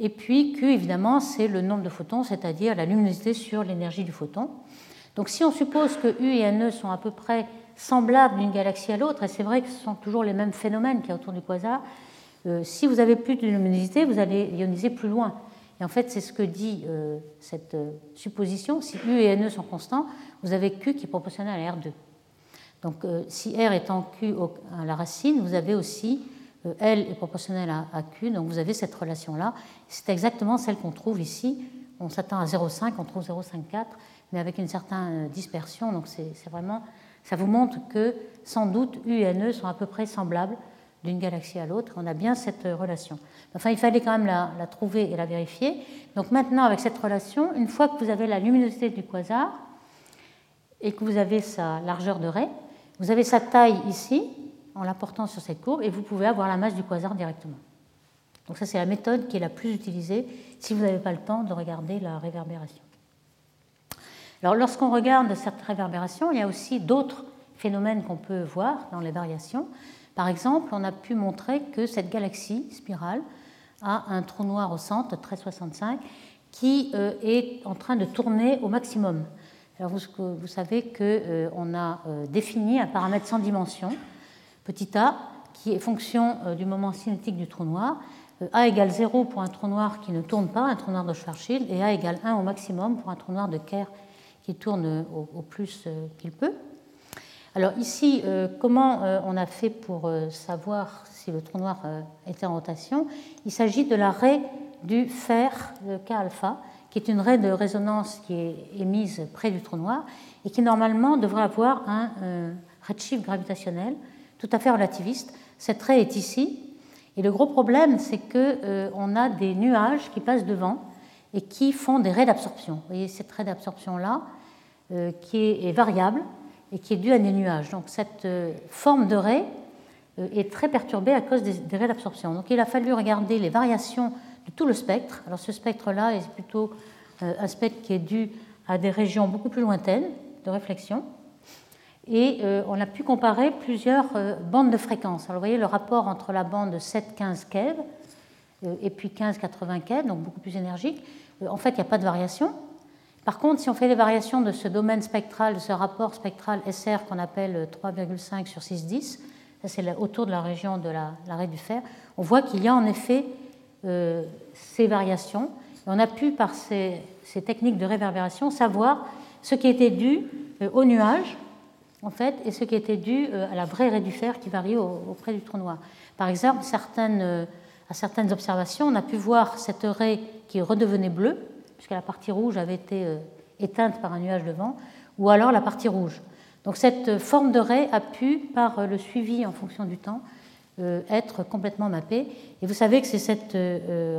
et puis Q, évidemment, c'est le nombre de photons, c'est-à-dire la luminosité sur l'énergie du photon. Donc si on suppose que U et NE sont à peu près semblable d'une galaxie à l'autre, et c'est vrai que ce sont toujours les mêmes phénomènes qui y a autour du quasar. Euh, si vous avez plus de luminosité, vous allez ioniser plus loin. Et en fait, c'est ce que dit euh, cette euh, supposition. Si U et NE sont constants, vous avez Q qui est proportionnel à R2. Donc, si R est en Q à la racine, vous avez aussi L est proportionnel à, Q, donc vous avez cette relation-là. C'est exactement celle qu'on trouve ici. On s'attend à 0,5, on trouve 0,54, mais avec une certaine dispersion. Donc, c'est vraiment, ça vous montre que sans doute U et NE sont à peu près semblables d'une galaxie à l'autre. On a bien cette relation. Enfin, il fallait quand même la, trouver et la vérifier. Donc maintenant, avec cette relation, une fois que vous avez la luminosité du quasar et que vous avez sa largeur de raie, vous avez sa taille ici, en l'apportant sur cette courbe, et vous pouvez avoir la masse du quasar directement. Donc ça, c'est la méthode qui est la plus utilisée si vous n'avez pas le temps de regarder la réverbération. Alors lorsqu'on regarde cette réverbération, il y a aussi d'autres phénomènes qu'on peut voir dans les variations. Par exemple, on a pu montrer que cette galaxie spirale a un trou noir au centre, 1365, qui euh, est en train de tourner au maximum. Vous, vous savez qu'on euh, a euh, défini un paramètre sans dimension, petit a, qui est fonction du moment cinétique du trou noir. a égale 0 pour un trou noir qui ne tourne pas, un trou noir de Schwarzschild, et a égale 1 au maximum pour un trou noir de Kerr qui tourne au plus qu'il peut. Alors ici, euh, comment euh, on a fait pour euh, savoir si le trou noir était en rotation? Il s'agit de la raie du fer K-alpha, qui est une raie de résonance qui est émise près du trou noir et qui normalement devrait avoir un redshift gravitationnel tout à fait relativiste. Cette raie est ici. Et le gros problème, c'est qu'on a des nuages qui passent devant et qui font des raies d'absorption. Vous voyez cette raie d'absorption-là, qui est variable et qui est due à des nuages. Donc cette euh, forme de raie euh, est très perturbée à cause des, raies d'absorption. Donc il a fallu regarder les variations de tout le spectre. Alors ce spectre-là est plutôt euh, un spectre qui est dû à des régions beaucoup plus lointaines de réflexion. Et on a pu comparer plusieurs bandes de fréquences. Alors vous voyez le rapport entre la bande 7-15 keV et puis 15-80 keV, donc beaucoup plus énergique. En fait, il n'y a pas de variation. Par contre, si on fait les variations de ce domaine spectral, de ce rapport spectral SR qu'on appelle 3,5 sur 6,10, ça c'est autour de la région de l'arrêt du fer, on voit qu'il y a en effet euh, ces variations. Et on a pu, par ces, techniques de réverbération, savoir ce qui était dû euh, au nuage, en fait, et ce qui était dû euh, à la vraie raie du fer qui varie auprès du trou noir. Par exemple, à certaines observations, on a pu voir cette raie qui redevenait bleue, puisque la partie rouge avait été euh, éteinte par un nuage de vent, ou alors la partie rouge. Donc cette forme de raie a pu, par euh, le suivi en fonction du temps, euh, être complètement mappée. Et vous savez que c'est cette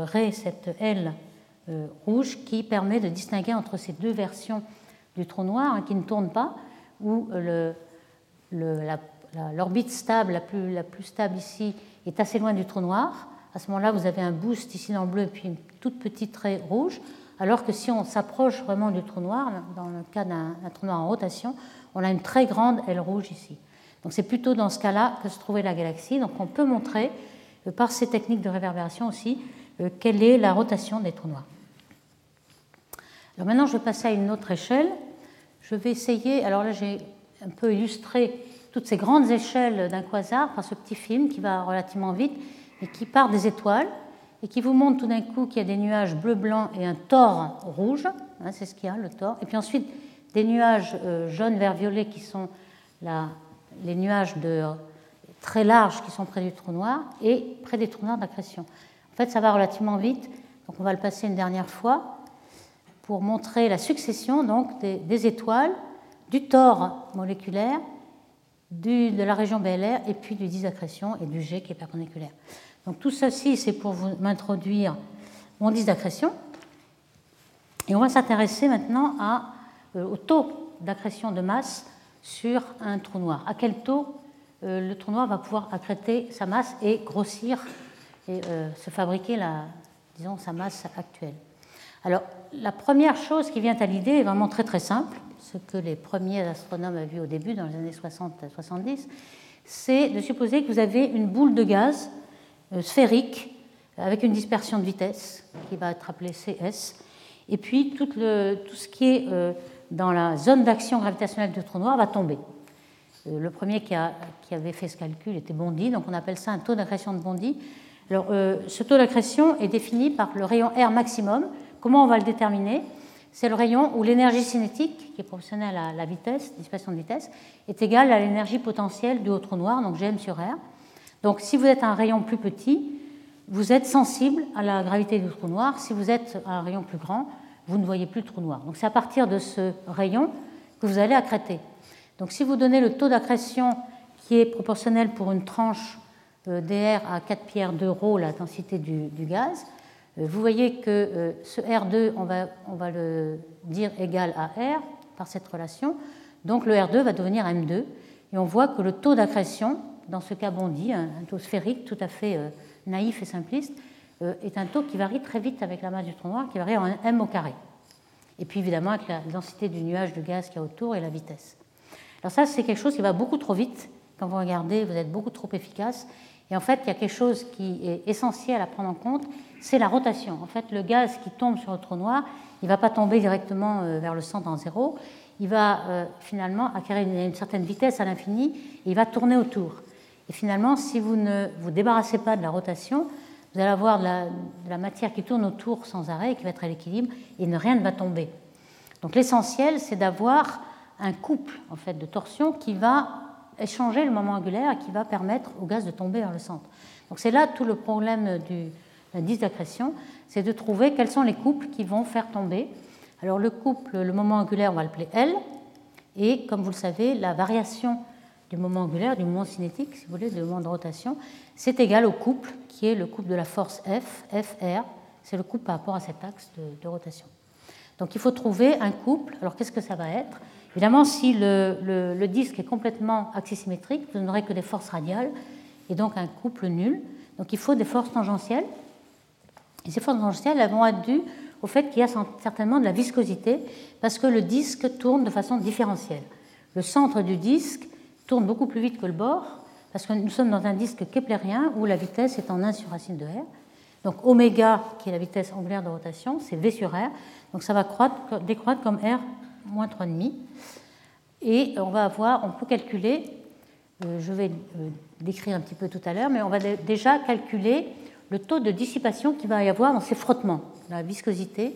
raie, cette aile rouge, qui permet de distinguer entre ces deux versions du trou noir hein, qui ne tournent pas, où l'orbite stable, la plus, la plus stable ici, est assez loin du trou noir. À ce moment-là, vous avez un boost ici dans le bleu puis une toute petite raie rouge. Alors que si on s'approche vraiment du trou noir, dans le cas d'un trou noir en rotation, on a une très grande aile rouge ici. Donc c'est plutôt dans ce cas-là que se trouvait la galaxie. Donc on peut montrer euh, par ces techniques de réverbération aussi euh, quelle est la rotation des trous noirs. Alors maintenant je vais passer à une autre échelle. Je vais essayer, alors là j'ai un peu illustré toutes ces grandes échelles d'un quasar par ce petit film qui va relativement vite et qui part des étoiles et qui vous montre tout d'un coup qu'il y a des nuages bleu-blanc et un tor rouge, hein, c'est ce qu'il y a, le tor, et puis ensuite des nuages euh, jaune, vert, violet qui sont les nuages très larges qui sont près du trou noir et près des trous noirs d'accrétion. En fait, ça va relativement vite, donc on va le passer une dernière fois pour montrer la succession donc, des, étoiles, du tor moléculaire, de la région BLR et puis du disaccrétion et du G qui est perpendiculaire. Donc tout ceci, c'est pour vous m'introduire mon disque d'accrétion. Et on va s'intéresser maintenant euh, au taux d'accrétion de masse sur un trou noir. À quel taux euh, le trou noir va pouvoir accréter sa masse et grossir et euh, se fabriquer disons, sa masse actuelle. Alors, la première chose qui vient à l'idée est vraiment très très simple, ce que les premiers astronomes avaient vu au début, dans les années 60-70, c'est de supposer que vous avez une boule de gaz sphérique avec une dispersion de vitesse qui va être appelée CS. Et puis tout, le, tout ce qui est euh, dans la zone d'action gravitationnelle du trou noir va tomber. le premier qui, avait fait ce calcul était Bondy, donc on appelle ça un taux d'accrétion de Bondy. Alors, ce taux d'accrétion est défini par le rayon R maximum. Comment on va le déterminer? C'est le rayon où l'énergie cinétique, qui est proportionnelle à la vitesse, dissipation de vitesse, est égale à l'énergie potentielle du haut trou noir, donc Gm sur R. Donc si vous êtes un rayon plus petit, vous êtes sensible à la gravité du trou noir. Si vous êtes un rayon plus grand, vous ne voyez plus le trou noir. Donc c'est à partir de ce rayon que vous allez accréter. Donc si vous donnez le taux d'accrétion qui est proportionnel pour une tranche euh, dr à 4 pierres d'euro, la densité du, gaz, euh, vous voyez que euh, ce R2, on va, on va le dire égal à R par cette relation. Donc le R2 va devenir M2. Et on voit que le taux d'accrétion dans ce cas Bondy, un, taux sphérique tout à fait euh, naïf et simpliste, euh, est un taux qui varie très vite avec la masse du trou noir, qui varie en m au carré. Et puis évidemment avec la densité du nuage de gaz qu'il y a autour et la vitesse. Alors ça, c'est quelque chose qui va beaucoup trop vite. Quand vous regardez, vous êtes beaucoup trop efficace. Et en fait, il y a quelque chose qui est essentiel à prendre en compte, c'est la rotation. En fait, le gaz qui tombe sur le trou noir, il ne va pas tomber directement euh, vers le centre en zéro. Il va finalement acquérir une, certaine vitesse à l'infini et il va tourner autour. Et finalement, si vous ne vous débarrassez pas de la rotation, vous allez avoir de la, matière qui tourne autour sans arrêt et qui va être à l'équilibre et ne, rien ne va tomber. Donc l'essentiel, c'est d'avoir un couple en fait, de torsion qui va échanger le moment angulaire et qui va permettre au gaz de tomber vers le centre. Donc c'est là tout le problème du l'indice d'accrétion, c'est de trouver quels sont les couples qui vont faire tomber. Alors le couple, le moment angulaire, on va l'appeler L, et comme vous le savez, la variation du moment angulaire, du moment cinétique, si vous voulez, du moment de rotation, c'est égal au couple qui est le couple de la force F, FR, c'est le couple par rapport à cet axe de, rotation. Donc il faut trouver un couple. Alors qu'est-ce que ça va être? Évidemment, si le, disque est complètement axisymétrique, vous n'aurez que des forces radiales et donc un couple nul. Donc il faut des forces tangentielles. Et ces forces tangentielles elles vont être dues au fait qu'il y a certainement de la viscosité parce que le disque tourne de façon différentielle. Le centre du disque tourne beaucoup plus vite que le bord, parce que nous sommes dans un disque keplérien où la vitesse est en 1 sur racine de r. Donc oméga, qui est la vitesse angulaire de rotation, c'est v sur r. Donc ça va croître, décroître comme r moins 3,5. Et on va avoir, on peut calculer, euh, je vais euh, décrire un petit peu tout à l'heure, mais on va déjà calculer le taux de dissipation qu'il va y avoir dans ces frottements, la viscosité.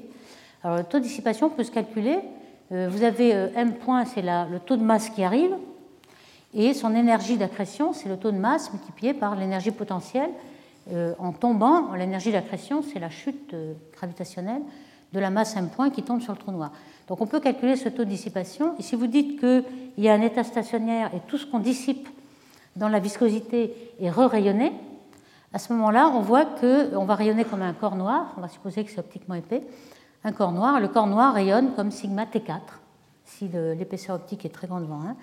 Alors le taux de dissipation peut se calculer. Euh, vous avez m point, c'est le taux de masse qui arrive, et son énergie d'accrétion, c'est le taux de masse multiplié par l'énergie potentielle. Euh, en tombant, l'énergie d'accrétion, c'est la chute euh, gravitationnelle de la masse M point qui tombe sur le trou noir. Donc on peut calculer ce taux de dissipation. Et si vous dites qu'il y a un état stationnaire et tout ce qu'on dissipe dans la viscosité est re-rayonné, à ce moment-là, on voit qu'on va rayonner comme un corps noir. On va supposer que c'est optiquement épais. Un corps noir. Le corps noir rayonne comme sigma T4, si l'épaisseur optique est très grande devant 1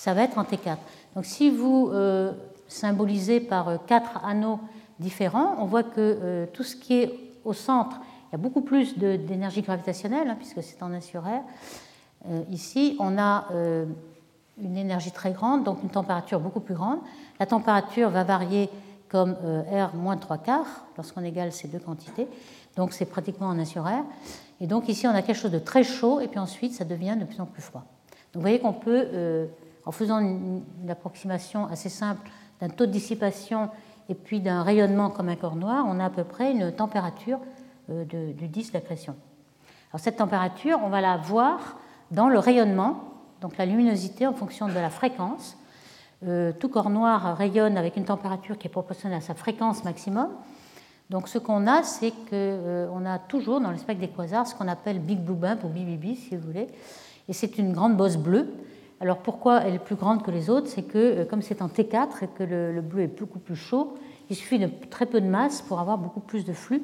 ça va être en T4. Donc si vous euh, symbolisez par euh, quatre anneaux différents, on voit que euh, tout ce qui est au centre, il y a beaucoup plus d'énergie gravitationnelle, hein, puisque c'est en 1 sur R. ici, on a une énergie très grande, donc une température beaucoup plus grande. La température va varier comme R moins 3 quarts lorsqu'on égale ces deux quantités. Donc c'est pratiquement en 1 sur R. Et donc ici, on a quelque chose de très chaud, et puis ensuite, ça devient de plus en plus froid. Donc vous voyez qu'on peut en faisant une, approximation assez simple d'un taux de dissipation et puis d'un rayonnement comme un corps noir, on a à peu près une température euh, du disque d'accrétion. Alors cette température, on va la voir dans le rayonnement, donc la luminosité en fonction de la fréquence. Euh, tout corps noir rayonne avec une température qui est proportionnelle à sa fréquence maximum. Donc ce qu'on a, c'est qu'on euh, a toujours dans le spectre des quasars ce qu'on appelle Big Blue Bump ou BBB si vous voulez, et c'est une grande bosse bleue alors pourquoi elle est plus grande que les autres? C'est que euh, comme c'est en T4 et que le, bleu est beaucoup plus chaud, il suffit de très peu de masse pour avoir beaucoup plus de flux.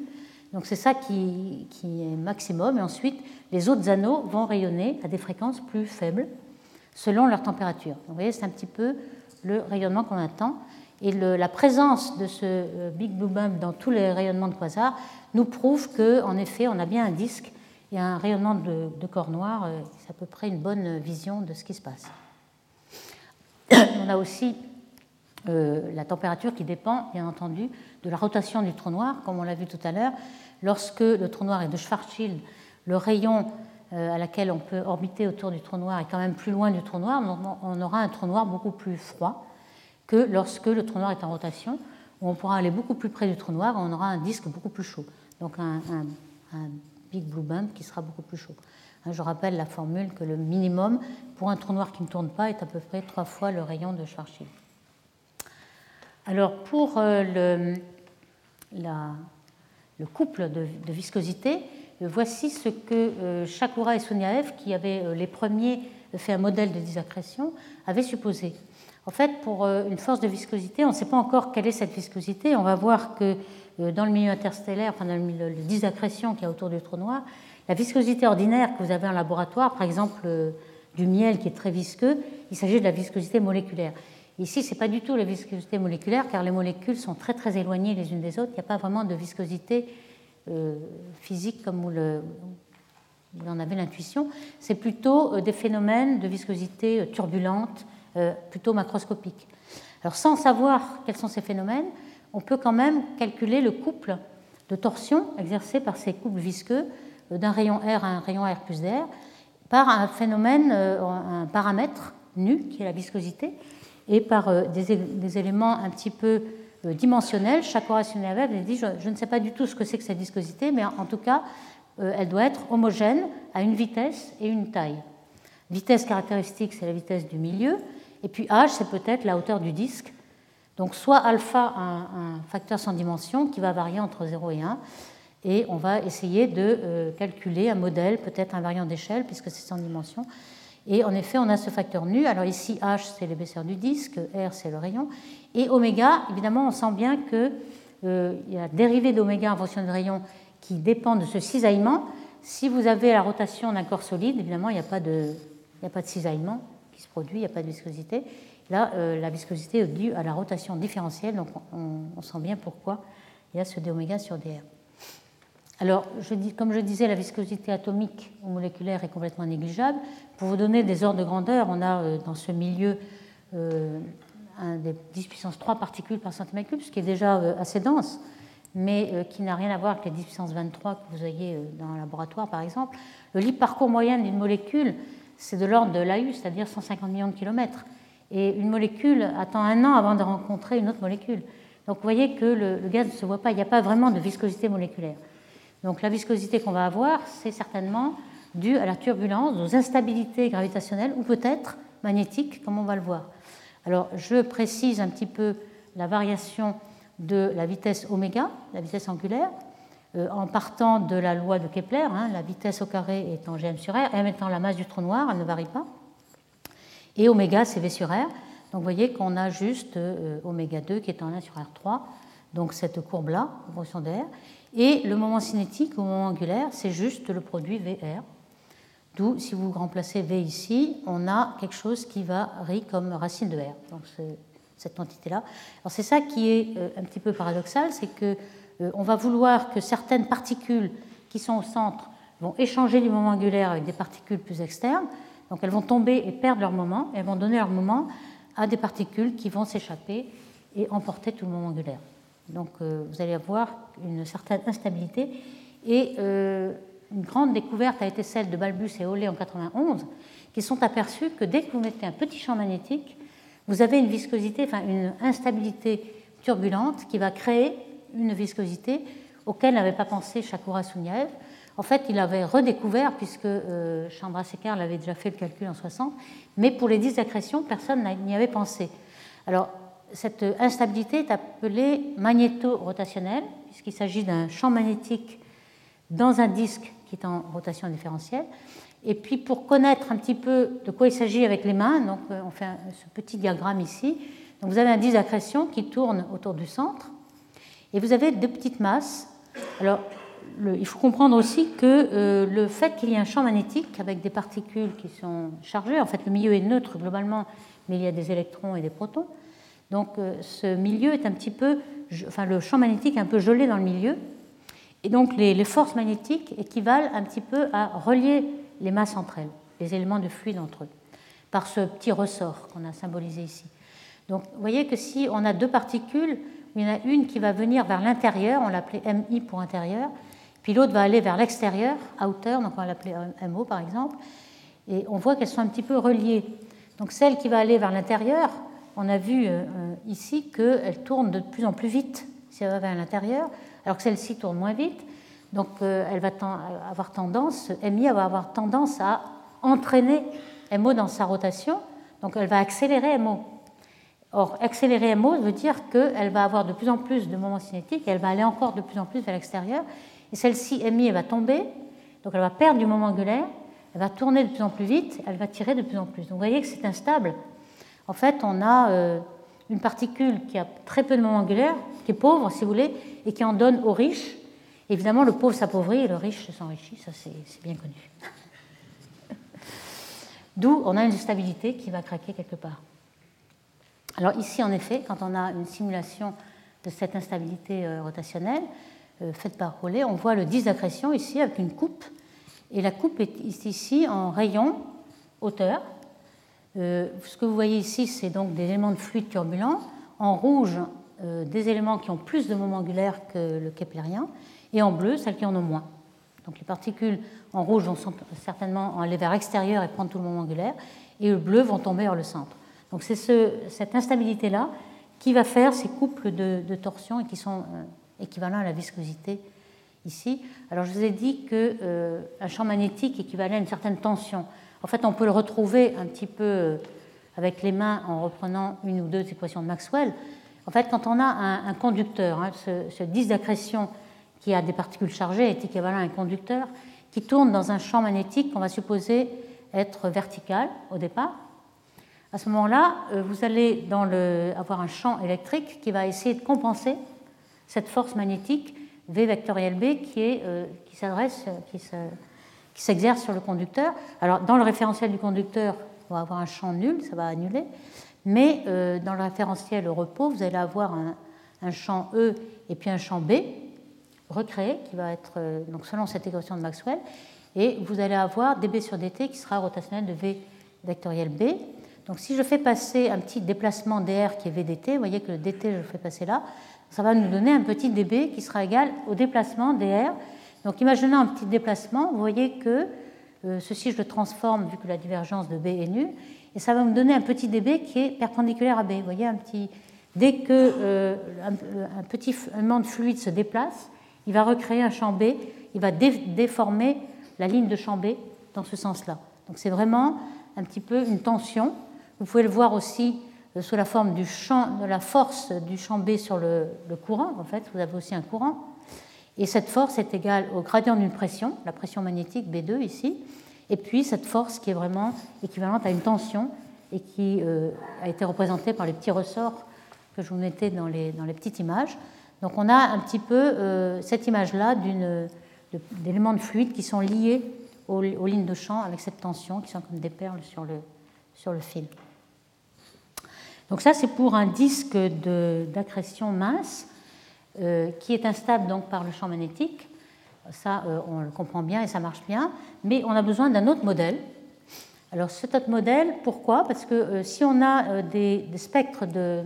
Donc c'est ça qui, est maximum. Et ensuite, les autres anneaux vont rayonner à des fréquences plus faibles selon leur température. vous voyez, c'est un petit peu le rayonnement qu'on attend. Et la présence de ce euh, Big Blue Bump dans tous les rayonnements de quasars nous prouve qu'en effet, on a bien un disque et un rayonnement de, corps noir, euh, c'est à peu près une bonne vision de ce qui se passe. On a aussi euh, la température qui dépend, bien entendu, de la rotation du trou noir, comme on l'a vu tout à l'heure. Lorsque le trou noir est de Schwarzschild, le rayon à laquelle on peut orbiter autour du trou noir est quand même plus loin du trou noir, on aura un trou noir beaucoup plus froid que lorsque le trou noir est en rotation, où on pourra aller beaucoup plus près du trou noir on aura un disque beaucoup plus chaud. Donc un big blue bump qui sera beaucoup plus chaud. Hein, je rappelle la formule que le minimum pour un trou noir qui ne tourne pas est à peu près trois fois le rayon de Schwarzschild. Alors pour euh, le, le couple de, viscosité, euh, voici ce que euh, Shakura et Soniaev, qui avaient les premiers fait un modèle de disaccrétion, avaient supposé. En fait, pour une force de viscosité, on ne sait pas encore quelle est cette viscosité. On va voir que dans le milieu interstellaire, enfin dans le, milieu disaccrétion qui est autour du trou noir, la viscosité ordinaire que vous avez en laboratoire, par exemple euh, du miel qui est très visqueux, il s'agit de la viscosité moléculaire. Ici, ce n'est pas du tout la viscosité moléculaire car les molécules sont très très éloignées les unes des autres. Il n'y a pas vraiment de viscosité euh, physique comme vous, en avez l'intuition. C'est plutôt euh, des phénomènes de viscosité turbulente, plutôt macroscopiques. Alors sans savoir quels sont ces phénomènes, on peut quand même calculer le couple de torsion exercé par ces couples visqueux d'un rayon R à un rayon R plus DR par un phénomène, euh, un paramètre nu, qui est la viscosité, et par euh, des, éléments un petit peu euh, dimensionnels. Chaque rationnel avait dit je, ne sais pas du tout ce que c'est que cette viscosité, mais en, tout cas, elle doit être homogène à une vitesse et une taille. Vitesse caractéristique, c'est la vitesse du milieu, et puis h, c'est peut-être la hauteur du disque. Donc soit alpha, un, un facteur sans dimension qui va varier entre 0 et 1, et on va essayer de euh, calculer un modèle, peut-être invariant d'échelle, puisque c'est sans dimension. Et en effet, on a ce facteur nu. Alors ici, H, c'est l'épaisseur du disque, R, c'est le rayon. Et oméga, évidemment, on sent bien qu'il y a dérivé d'oméga en fonction du rayon qui dépend de ce cisaillement. Si vous avez la rotation d'un corps solide, évidemment, il n'y a, de, a pas de cisaillement qui se produit, il n'y a pas de viscosité. Là, euh, la viscosité est due à la rotation différentielle, donc on, sent bien pourquoi il y a ce dω sur dr. Alors, comme je disais, la viscosité atomique ou moléculaire est complètement négligeable. Pour vous donner des ordres de grandeur, on a euh, dans ce milieu euh, des 10 puissance 3 particules par centimètre cube, ce qui est déjà assez dense, mais qui n'a rien à voir avec les 10 puissance 23 que vous ayez dans un laboratoire, par exemple. Le libre parcours moyen d'une molécule, c'est de l'ordre de l'AU, c'est-à-dire 150 millions de kilomètres. Et une molécule attend un an avant de rencontrer une autre molécule. Donc vous voyez que le gaz ne se voit pas, il n'y a pas vraiment de viscosité moléculaire. Donc la viscosité qu'on va avoir, c'est certainement dû à la turbulence, aux instabilités gravitationnelles ou peut-être magnétiques, comme on va le voir. Alors je précise un petit peu la variation de la vitesse oméga, la vitesse angulaire, euh, en partant de la loi de Kepler, hein, la vitesse au carré étant gm sur r, m étant la masse du trou noir, elle ne varie pas, et oméga c'est v sur r. Donc vous voyez qu'on a juste euh, oméga 2 qui est en 1 sur r3, donc cette courbe-là, en fonction de r. Et le moment cinétique ou moment angulaire, c'est juste le produit VR. D'où, si vous remplacez V ici, on a quelque chose qui varie comme racine de R. Donc cette quantité-là. Alors c'est ça qui est euh, un petit peu paradoxal, c'est que euh, va vouloir que certaines particules qui sont au centre vont échanger du moment angulaire avec des particules plus externes. Donc elles vont tomber et perdre leur moment, et elles vont donner leur moment à des particules qui vont s'échapper et emporter tout le moment angulaire. Donc euh, vous allez avoir une certaine instabilité. Et euh, une grande découverte a été celle de Balbus et Olé en 91, qui sont aperçus que dès que vous mettez un petit champ magnétique, vous avez une viscosité, enfin une instabilité turbulente qui va créer une viscosité auquel n'avait pas pensé Shakura Souniaev. En fait, il avait redécouvert, puisque euh, Chandrasekhar l'avait déjà fait le calcul en 60, mais pour les 10 accrétions, personne n'y avait pensé. Alors, cette instabilité est appelée magnéto-rotationnelle, puisqu'il s'agit d'un champ magnétique dans un disque qui est en rotation différentielle. Et puis pour connaître un petit peu de quoi il s'agit avec les mains, donc euh, on fait ce petit diagramme ici. Donc vous avez un disque d'accrétion qui tourne autour du centre, et vous avez deux petites masses. Alors il faut comprendre aussi que euh, le fait qu'il y ait un champ magnétique avec des particules qui sont chargées, en fait le milieu est neutre globalement, mais il y a des électrons et des protons, donc euh, ce milieu est un petit peu, enfin le champ magnétique est un peu gelé dans le milieu, et donc les, forces magnétiques équivalent un petit peu à relier les masses entre elles, les éléments de fluide entre eux, par ce petit ressort qu'on a symbolisé ici. Donc vous voyez que si on a deux particules, il y en a une qui va venir vers l'intérieur, on l'appelait MI pour intérieur, puis l'autre va aller vers l'extérieur, outer, donc on va l'appeler MO par exemple, et on voit qu'elles sont un petit peu reliées. Donc celle qui va aller vers l'intérieur, on a vu euh, ici qu'elle tourne de plus en plus vite si elle va vers l'intérieur, alors que celle-ci tourne moins vite. Donc euh, elle va avoir tendance, MI va avoir tendance à entraîner MO dans sa rotation, donc elle va accélérer MO. Or, accélérer MO veut dire qu'elle va avoir de plus en plus de moments cinétiques, elle va aller encore de plus en plus vers l'extérieur, et celle-ci, MI, elle va tomber, donc elle va perdre du moment angulaire, elle va tourner de plus en plus vite, elle va tirer de plus en plus. Donc vous voyez que c'est instable. En fait, on a euh, une particule qui a très peu de moment angulaire, qui est pauvre, si vous voulez, et qui en donne aux riches. Évidemment, le pauvre s'appauvrit et le riche s'enrichit, ça c'est bien connu. D'où on a une stabilité qui va craquer quelque part. Alors ici, en effet, quand on a une simulation de cette instabilité euh, rotationnelle, faite par Rollet, on voit le disque ici avec une coupe. Et la coupe est ici en rayon hauteur. Euh, ce que vous voyez ici, c'est donc des éléments de fluide turbulent. En rouge, euh, des éléments qui ont plus de moments angulaires que le keplérien. Et en bleu, celles qui en ont moins. Donc les particules en rouge vont certainement aller vers l'extérieur et prendre tout le moment angulaire. Et le bleu vont tomber vers le centre. Donc c'est ce, cette instabilité-là qui va faire ces couples de torsion et qui sont équivalent à la viscosité ici. Alors je vous ai dit qu'un euh, champ magnétique équivalait à une certaine tension. En fait, on peut le retrouver un petit peu euh, avec les mains en reprenant une ou deux équations de Maxwell. En fait, quand on a un, conducteur, hein, ce, disque d'accrétion qui a des particules chargées est équivalent à un conducteur qui tourne dans un champ magnétique qu'on va supposer être vertical au départ. À ce moment-là, euh, vous allez avoir un champ électrique qui va essayer de compenser cette force magnétique V vectoriel B qui, est, euh, qui s'adresse, qui, s'exerce sur le conducteur. Alors, dans le référentiel du conducteur, on va avoir un champ nul, ça va annuler, mais euh, dans le référentiel au repos, vous allez avoir un, champ E et puis un champ B recréé, qui va être euh, donc selon cette équation de Maxwell, et vous allez avoir dB sur dt qui sera rotationnel de V vectoriel B. Donc si je fais passer un petit déplacement dr qui est VDT, vous voyez que le dt je le fais passer là, ça va nous donner un petit dB qui sera égal au déplacement dr. Donc imaginons un petit déplacement, vous voyez que euh, ceci je le transforme vu que la divergence de B est nulle, et ça va me donner un petit dB qui est perpendiculaire à B. Vous voyez un petit dès que euh, un, petit élément de fluide se déplace, il va recréer un champ B, il va déformer la ligne de champ B dans ce sens-là. Donc c'est vraiment un petit peu une tension. Vous pouvez le voir aussi euh, sous la forme de la force du champ B sur le, courant. En fait, vous avez aussi un courant. Et cette force est égale au gradient d'une pression, la pression magnétique B2 ici, et puis cette force qui est vraiment équivalente à une tension et qui euh, a été représentée par les petits ressorts que je vous mettais dans les, dans les petites images. Donc on a un petit peu euh, cette image-là d'éléments de, fluide qui sont liés aux, aux, lignes de champ avec cette tension, qui sont comme des perles sur le, sur le fil. Donc ça, c'est pour un disque d'accrétion mince euh, qui est instable donc par le champ magnétique. Ça, euh, on le comprend bien et ça marche bien. Mais on a besoin d'un autre modèle. Alors cet autre modèle, pourquoi? Parce que euh, si on a des, spectres de,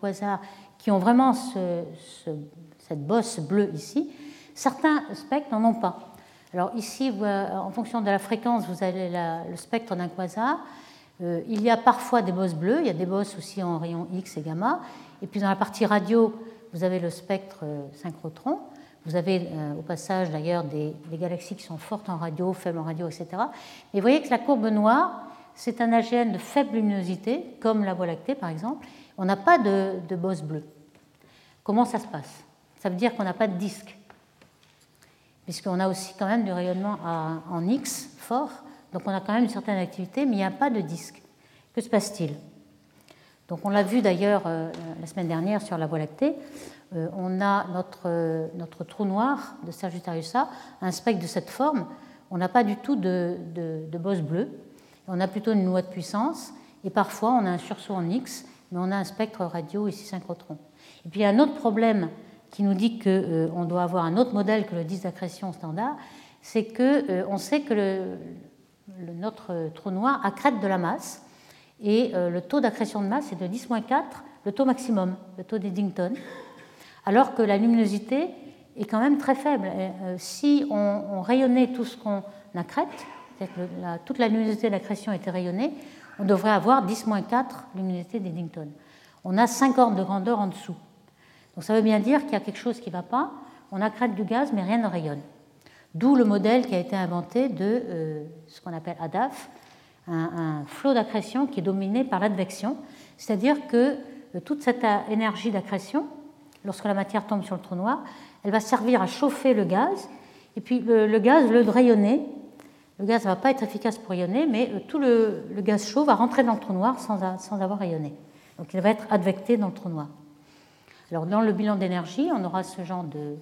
quasars qui ont vraiment cette bosse bleue ici, certains spectres n'en ont pas. Alors ici, en fonction de la fréquence, vous avez le spectre d'un quasar. Euh, il y a parfois des bosses bleues, il y a des bosses aussi en rayons X et gamma. Et puis dans la partie radio, vous avez le spectre euh, synchrotron. Vous avez euh, au passage d'ailleurs des, galaxies qui sont fortes en radio, faibles en radio, etc. Mais vous voyez que la courbe noire, c'est un AGN de faible luminosité, comme la Voie lactée par exemple. On n'a pas de, de bosse bleue. Comment ça se passe? Ça veut dire qu'on n'a pas de disque, puisqu'on a aussi quand même du rayonnement en X fort. Donc on a quand même une certaine activité, mais il n'y a pas de disque. Que se passe-t-il? Donc on l'a vu d'ailleurs euh, la semaine dernière sur la Voie lactée. Euh, on a notre, euh, notre, trou noir de Sagittarius A, un spectre de cette forme. On n'a pas du tout de, bosse bleue. On a plutôt une loi de puissance. Et parfois on a un sursaut en X, mais on a un spectre radio ici synchrotron. Et puis un autre problème qui nous dit qu'on doit avoir un autre modèle que le disque d'accrétion standard, c'est qu'on sait que le, notre trou noir accrète de la masse et euh, le taux d'accrétion de masse est de 10-4, le taux maximum, le taux d'Eddington, alors que la luminosité est quand même très faible. si on, rayonnait tout ce qu'on accrète, c'est-à-dire que toute la luminosité de l'accrétion était rayonnée, on devrait avoir 10-4 luminosité d'Eddington. On a 5 ordres de grandeur en dessous. Donc ça veut bien dire qu'il y a quelque chose qui ne va pas. On accrète du gaz, mais rien ne rayonne. D'où le modèle qui a été inventé de euh, ce qu'on appelle ADAF, un, flot d'accrétion qui est dominé par l'advection, c'est-à-dire que euh, toute cette énergie d'accrétion, lorsque la matière tombe sur le trou noir, elle va servir à chauffer le gaz, et puis le, gaz, le rayonner, le gaz ne va pas être efficace pour rayonner, mais euh, tout le, gaz chaud va rentrer dans le trou noir sans, sans, avoir rayonné. Donc il va être advecté dans le trou noir. Alors dans le bilan d'énergie, on aura ce genre de,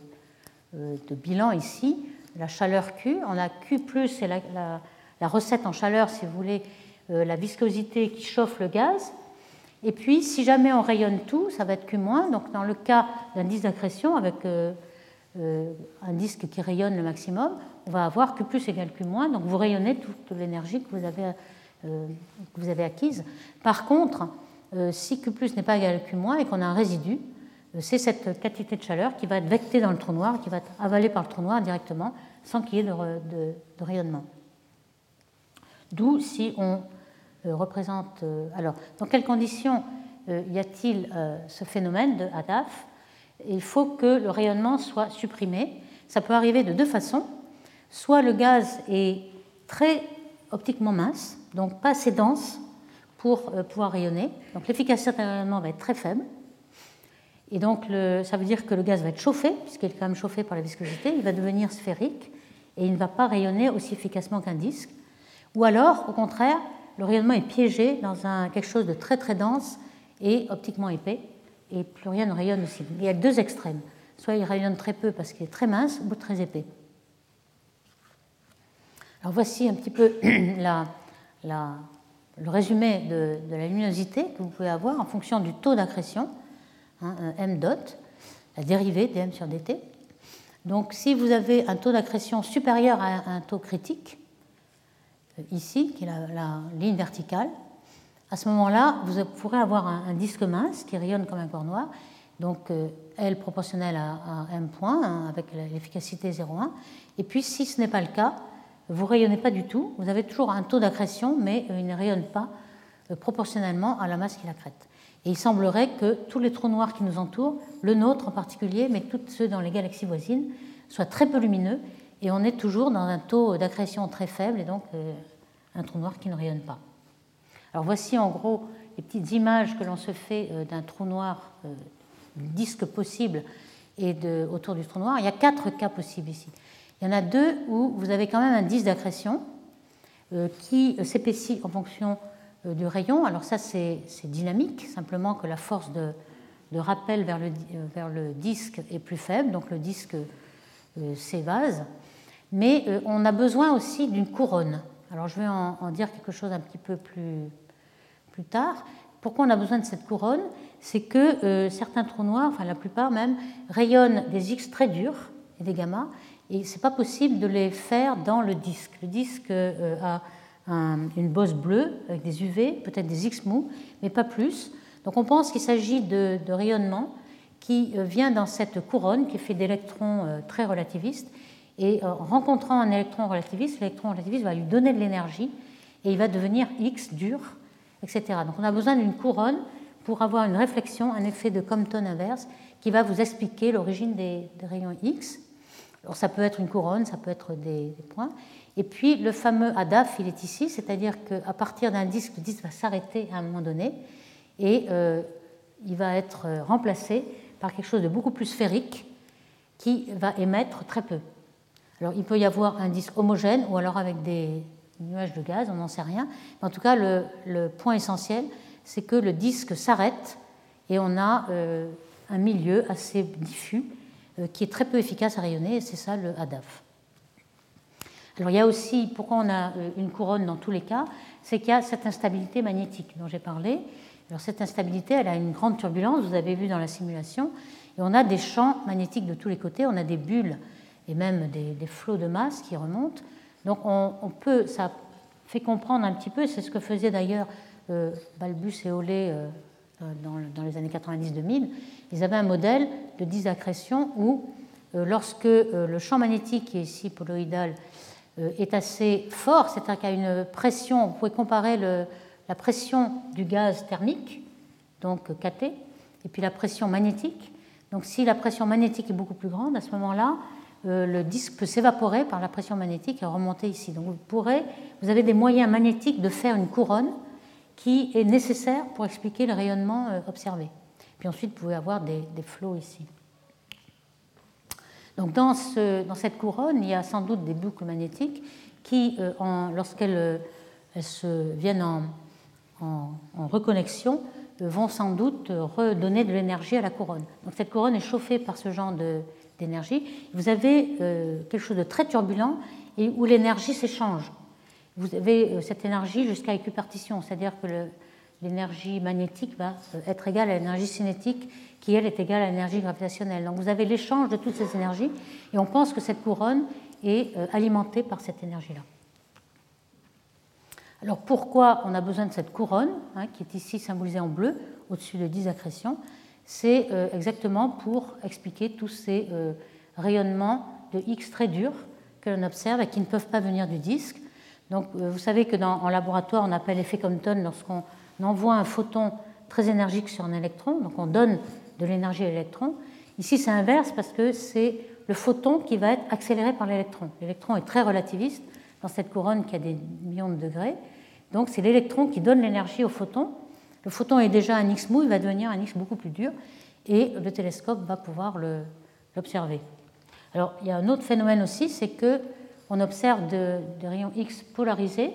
de, bilan ici. La chaleur Q, on a Q, c'est la, recette en chaleur, si vous voulez, euh, la viscosité qui chauffe le gaz. Et puis, si jamais on rayonne tout, ça va être Q-. Donc, dans le cas d'un disque d'accrétion avec un disque qui rayonne le maximum, on va avoir Q plus égale Q donc vous rayonnez toute l'énergie que vous avez, euh, que vous avez acquise. Par contre, euh, si Q plus n'est pas égal à Q et qu'on a un résidu, euh, c'est cette quantité de chaleur qui va être vectée dans le trou noir, qui va être avalée par le trou noir directement, sans qu'il y ait de, rayonnement. D'où si on représente... alors, dans quelles conditions y a-t-il ce phénomène de ADAF Il faut que le rayonnement soit supprimé. Ça peut arriver de deux façons soit le gaz est très optiquement mince, donc pas assez dense pour euh, pouvoir rayonner, donc l'efficacité d'un rayonnement va être très faible, et donc ça veut dire que le gaz va être chauffé, puisqu'il est quand même chauffé par la viscosité, il va devenir sphérique, et il ne va pas rayonner aussi efficacement qu'un disque, ou alors, au contraire, le rayonnement est piégé dans quelque chose de très très dense et optiquement épais, et plus rien ne rayonne aussi. Il y a deux extrêmes. Soit il rayonne très peu parce qu'il est très mince, ou très épais. Alors voici un petit peu le résumé de, la luminosité que vous pouvez avoir en fonction du taux d'accrétion, hein, m dot, la dérivée dm sur dt. Donc si vous avez un taux d'accrétion supérieur à un taux critique, euh, ici, qui est la, ligne verticale, à ce moment-là, vous pourrez avoir un, disque mince qui rayonne comme un corps noir, donc euh, L proportionnel à, m point, hein, avec l'efficacité 0,1. Et puis si ce n'est pas le cas, vous rayonnez pas du tout, vous avez toujours un taux d'accrétion, mais euh, il ne rayonne pas proportionnellement à la masse qu'il accrète. Et il semblerait que tous les trous noirs qui nous entourent, le nôtre en particulier, mais tous ceux dans les galaxies voisines, soient très peu lumineux, et on est toujours dans un taux d'accrétion très faible, et donc euh, un trou noir qui ne rayonne pas. Alors voici en gros les petites images que l'on se fait d'un trou noir, du disque possible et autour du trou noir. Il y a quatre cas possibles ici. Il y en a deux où vous avez quand même un disque d'accrétion euh, qui s'épaissit en fonction euh, du rayon. Alors ça, c'est dynamique, simplement que la force de, rappel vers le, euh, vers le, disque est plus faible, donc le disque s'évase. Mais on a besoin aussi d'une couronne. Alors je vais en, dire quelque chose un petit peu plus, plus tard. Pourquoi on a besoin de cette couronne? C'est que certains trous noirs, enfin la plupart même, rayonnent des X très durs et des gamma, et ce n'est pas possible de les faire dans le disque. Le disque euh, une bosse bleue avec des UV, peut-être des X mous, mais pas plus. Donc on pense qu'il s'agit de, rayonnement qui euh, vient dans cette couronne qui est faite d'électrons euh, très relativistes. Et en rencontrant un électron relativiste, l'électron relativiste va lui donner de l'énergie et il va devenir X dur, etc. Donc on a besoin d'une couronne pour avoir une réflexion, un effet de Compton inverse qui va vous expliquer l'origine des rayons X. Alors ça peut être une couronne, ça peut être des, points. Et puis le fameux ADAF, il est ici, c'est-à-dire qu'à partir d'un disque, le disque va s'arrêter à un moment donné et euh, il va être remplacé par quelque chose de beaucoup plus sphérique qui va émettre très peu. Alors il peut y avoir un disque homogène ou alors avec des nuages de gaz, on n'en sait rien. En tout cas, le, point essentiel, c'est que le disque s'arrête et on a euh, un milieu assez diffus euh, qui est très peu efficace à rayonner, et c'est ça le HADAF. Alors il y a aussi, pourquoi on a euh, une couronne dans tous les cas, c'est qu'il y a cette instabilité magnétique dont j'ai parlé. Alors cette instabilité, elle a une grande turbulence, vous avez vu dans la simulation, et on a des champs magnétiques de tous les côtés, on a des bulles et même des, flots de masse qui remontent. Donc on, peut, ça fait comprendre un petit peu, c'est ce que faisait d'ailleurs euh, Balbus et Olé dans, dans, les années 90-2000, ils avaient un modèle de disaccrétion où lorsque le champ magnétique, qui est ici poloïdal, est assez fort, c'est-à-dire qu'il y a une pression, vous pouvez comparer la pression du gaz thermique, donc KT, et puis la pression magnétique. Donc si la pression magnétique est beaucoup plus grande, à ce moment-là, le disque peut s'évaporer par la pression magnétique et remonter ici. Donc vous avez des moyens magnétiques de faire une couronne qui est nécessaire pour expliquer le rayonnement observé. Puis ensuite, vous pouvez avoir des, flots ici. Donc dans, cette couronne, il y a sans doute des boucles magnétiques qui, euh, lorsqu'elles euh, se viennent en, reconnexion, euh, vont sans doute redonner de l'énergie à la couronne. Donc cette couronne est chauffée par ce genre d'énergie. Vous avez quelque chose de très turbulent et où l'énergie s'échange. Vous avez cette énergie jusqu'à équipartition, c'est-à-dire que le, l'énergie magnétique va être égale à l'énergie cinétique, qui elle est égale à l'énergie gravitationnelle. Donc vous avez l'échange de toutes ces énergies, et on pense que cette couronne est euh, alimentée par cette énergie-là. Alors pourquoi on a besoin de cette couronne, hein, qui est ici symbolisée en bleu, au-dessus de 10 accrétions? C'est euh, exactement pour expliquer tous ces euh, rayonnements de X très durs que l'on observe et qui ne peuvent pas venir du disque. Donc vous savez que dans, en laboratoire, on appelle effet Compton lorsqu'on on envoie un photon très énergique sur un électron, donc on donne de l'énergie à l'électron. Ici, c'est inverse parce que c'est le photon qui va être accéléré par l'électron. L'électron est très relativiste dans cette couronne qui a des millions de degrés. Donc, c'est l'électron qui donne l'énergie au photon. Le photon est déjà un X mou, il va devenir un X beaucoup plus dur et le télescope va pouvoir l'observer. Alors, il y a un autre phénomène aussi, c'est que on observe des rayons X polarisés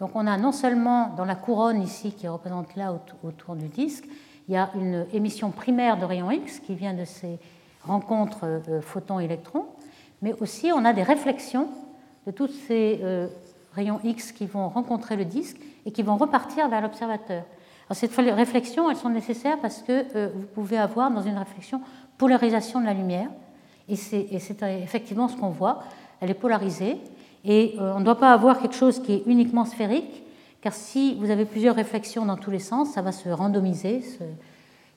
donc on a non seulement dans la couronne ici qui représente là autour du disque, il y a une émission primaire de rayons X qui vient de ces rencontres euh, photons-électrons, mais aussi on a des réflexions de tous ces euh, rayons X qui vont rencontrer le disque et qui vont repartir vers l'observateur. Ces réflexions, elles sont nécessaires parce que euh, vous pouvez avoir dans une réflexion polarisation de la lumière, et c'est effectivement ce qu'on voit. Elle est polarisée, et euh, on ne doit pas avoir quelque chose qui est uniquement sphérique, car si vous avez plusieurs réflexions dans tous les sens, ça va se randomiser,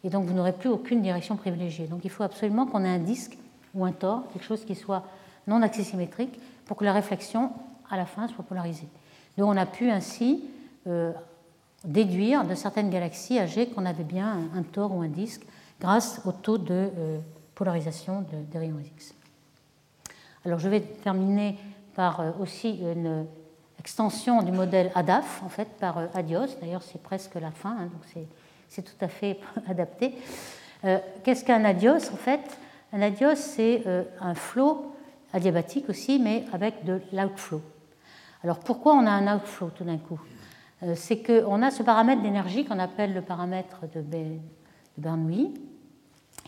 et donc vous n'aurez plus aucune direction privilégiée. Donc il faut absolument qu'on ait un disque ou un tor, quelque chose qui soit non axisymétrique, pour que la réflexion, à la fin, soit polarisée. Donc on a pu ainsi euh, déduire de certaines galaxies âgées qu'on avait bien un, tor ou un disque grâce au taux de euh, polarisation des rayons X. Alors je vais terminer par euh, aussi une extension du modèle ADAF, en fait, par euh, Adios. D'ailleurs, c'est presque la fin, hein, donc c'est tout à fait adapté. Euh, qu'est-ce qu'un adios En fait, un adios, c'est un flot adiabatique aussi, mais avec de l'outflow. Alors pourquoi on a un outflow tout d'un coup? C'est qu'on a ce paramètre d'énergie qu'on appelle le paramètre de Bernoulli,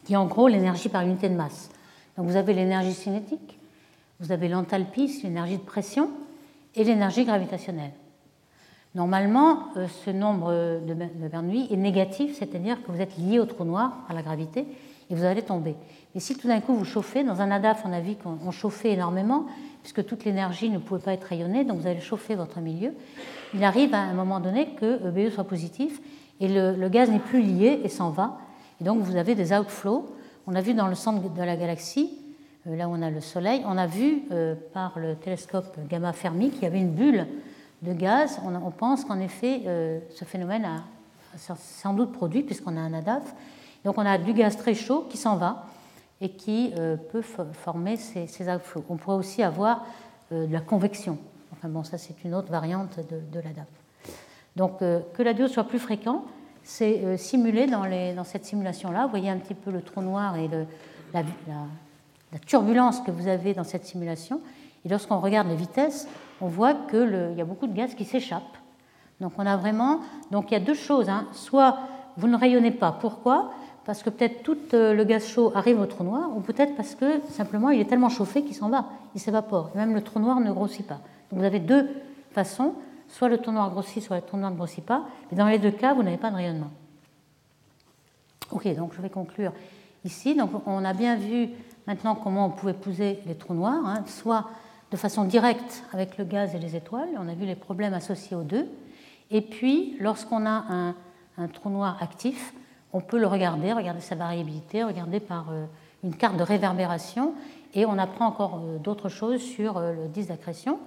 qui est en gros l'énergie par unité de masse. Donc vous avez l'énergie cinétique, vous avez l'enthalpie, l'énergie de pression, et l'énergie gravitationnelle. Normalement, euh, ce nombre de Bernoulli est négatif, c'est-à-dire que vous êtes lié au trou noir par la gravité et vous allez tomber. Mais si tout d'un coup vous chauffez, dans un ADAF, on a vu qu'on chauffait énormément, puisque toute l'énergie ne pouvait pas être rayonnée, donc vous allez chauffer votre milieu. Il arrive à un moment donné que BE soit positif et le, le gaz n'est plus lié et s'en va. Et donc vous avez des outflows. On a vu dans le centre de la galaxie euh, là où on a le Soleil, on a vu euh, par le télescope Gamma Fermi qu'il y avait une bulle de gaz. On, pense qu'en effet, euh, ce phénomène a, sans doute produit, puisqu'on a un ADAF. Donc on a du gaz très chaud qui s'en va et qui peut former ces, outflows. On pourrait aussi avoir de la convection. Enfin bon, ça c'est une autre variante de, l'ADAF. Donc que l'ADIO soit plus fréquent, c'est simulé dans, cette simulation-là. Vous voyez un petit peu le trou noir et la, la turbulence que vous avez dans cette simulation. Et lorsqu'on regarde les vitesses, on voit qu'il y a beaucoup de gaz qui s'échappent. Donc on a vraiment, donc il y a deux choses. Hein. Soit vous ne rayonnez pas. Pourquoi? Parce que peut-être tout euh, le gaz chaud arrive au trou noir, ou peut-être parce que simplement il est tellement chauffé qu'il s'en va, il s'évapore. Même le trou noir ne grossit pas. Donc vous avez deux façons. Soit le trou noir grossit, soit le trou noir ne grossit pas. Mais dans les deux cas, vous n'avez pas de rayonnement. Ok, donc je vais conclure ici. Donc on a bien vu maintenant comment on pouvait poser les trous noirs, hein, soit de façon directe avec le gaz et les étoiles, on a vu les problèmes associés aux deux, et puis lorsqu'on a un, trou noir actif, on peut le regarder, regarder sa variabilité, regarder par euh, une carte de réverbération et on apprend encore d'autres choses sur le disque d'accrétion.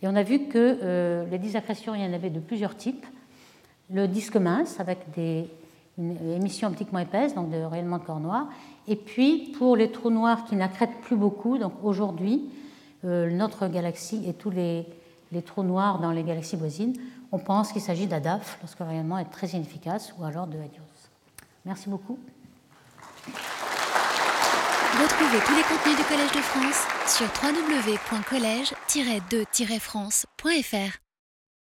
Et on a vu que les disques d'accrétion, il y en avait de plusieurs types. Le disque mince avec des, une émission optiquement épaisse, donc de rayonnement de corps noir. Et puis pour les trous noirs qui n'accrètent plus beaucoup, donc aujourd'hui, notre galaxie et tous les, les trous noirs dans les galaxies voisines, on pense qu'il s'agit d'ADAF lorsque le rayonnement est très inefficace ou alors de HELIOS. Merci beaucoup. Retrouvez tous les contenus du Collège de France sur www.colège-2-france.fr.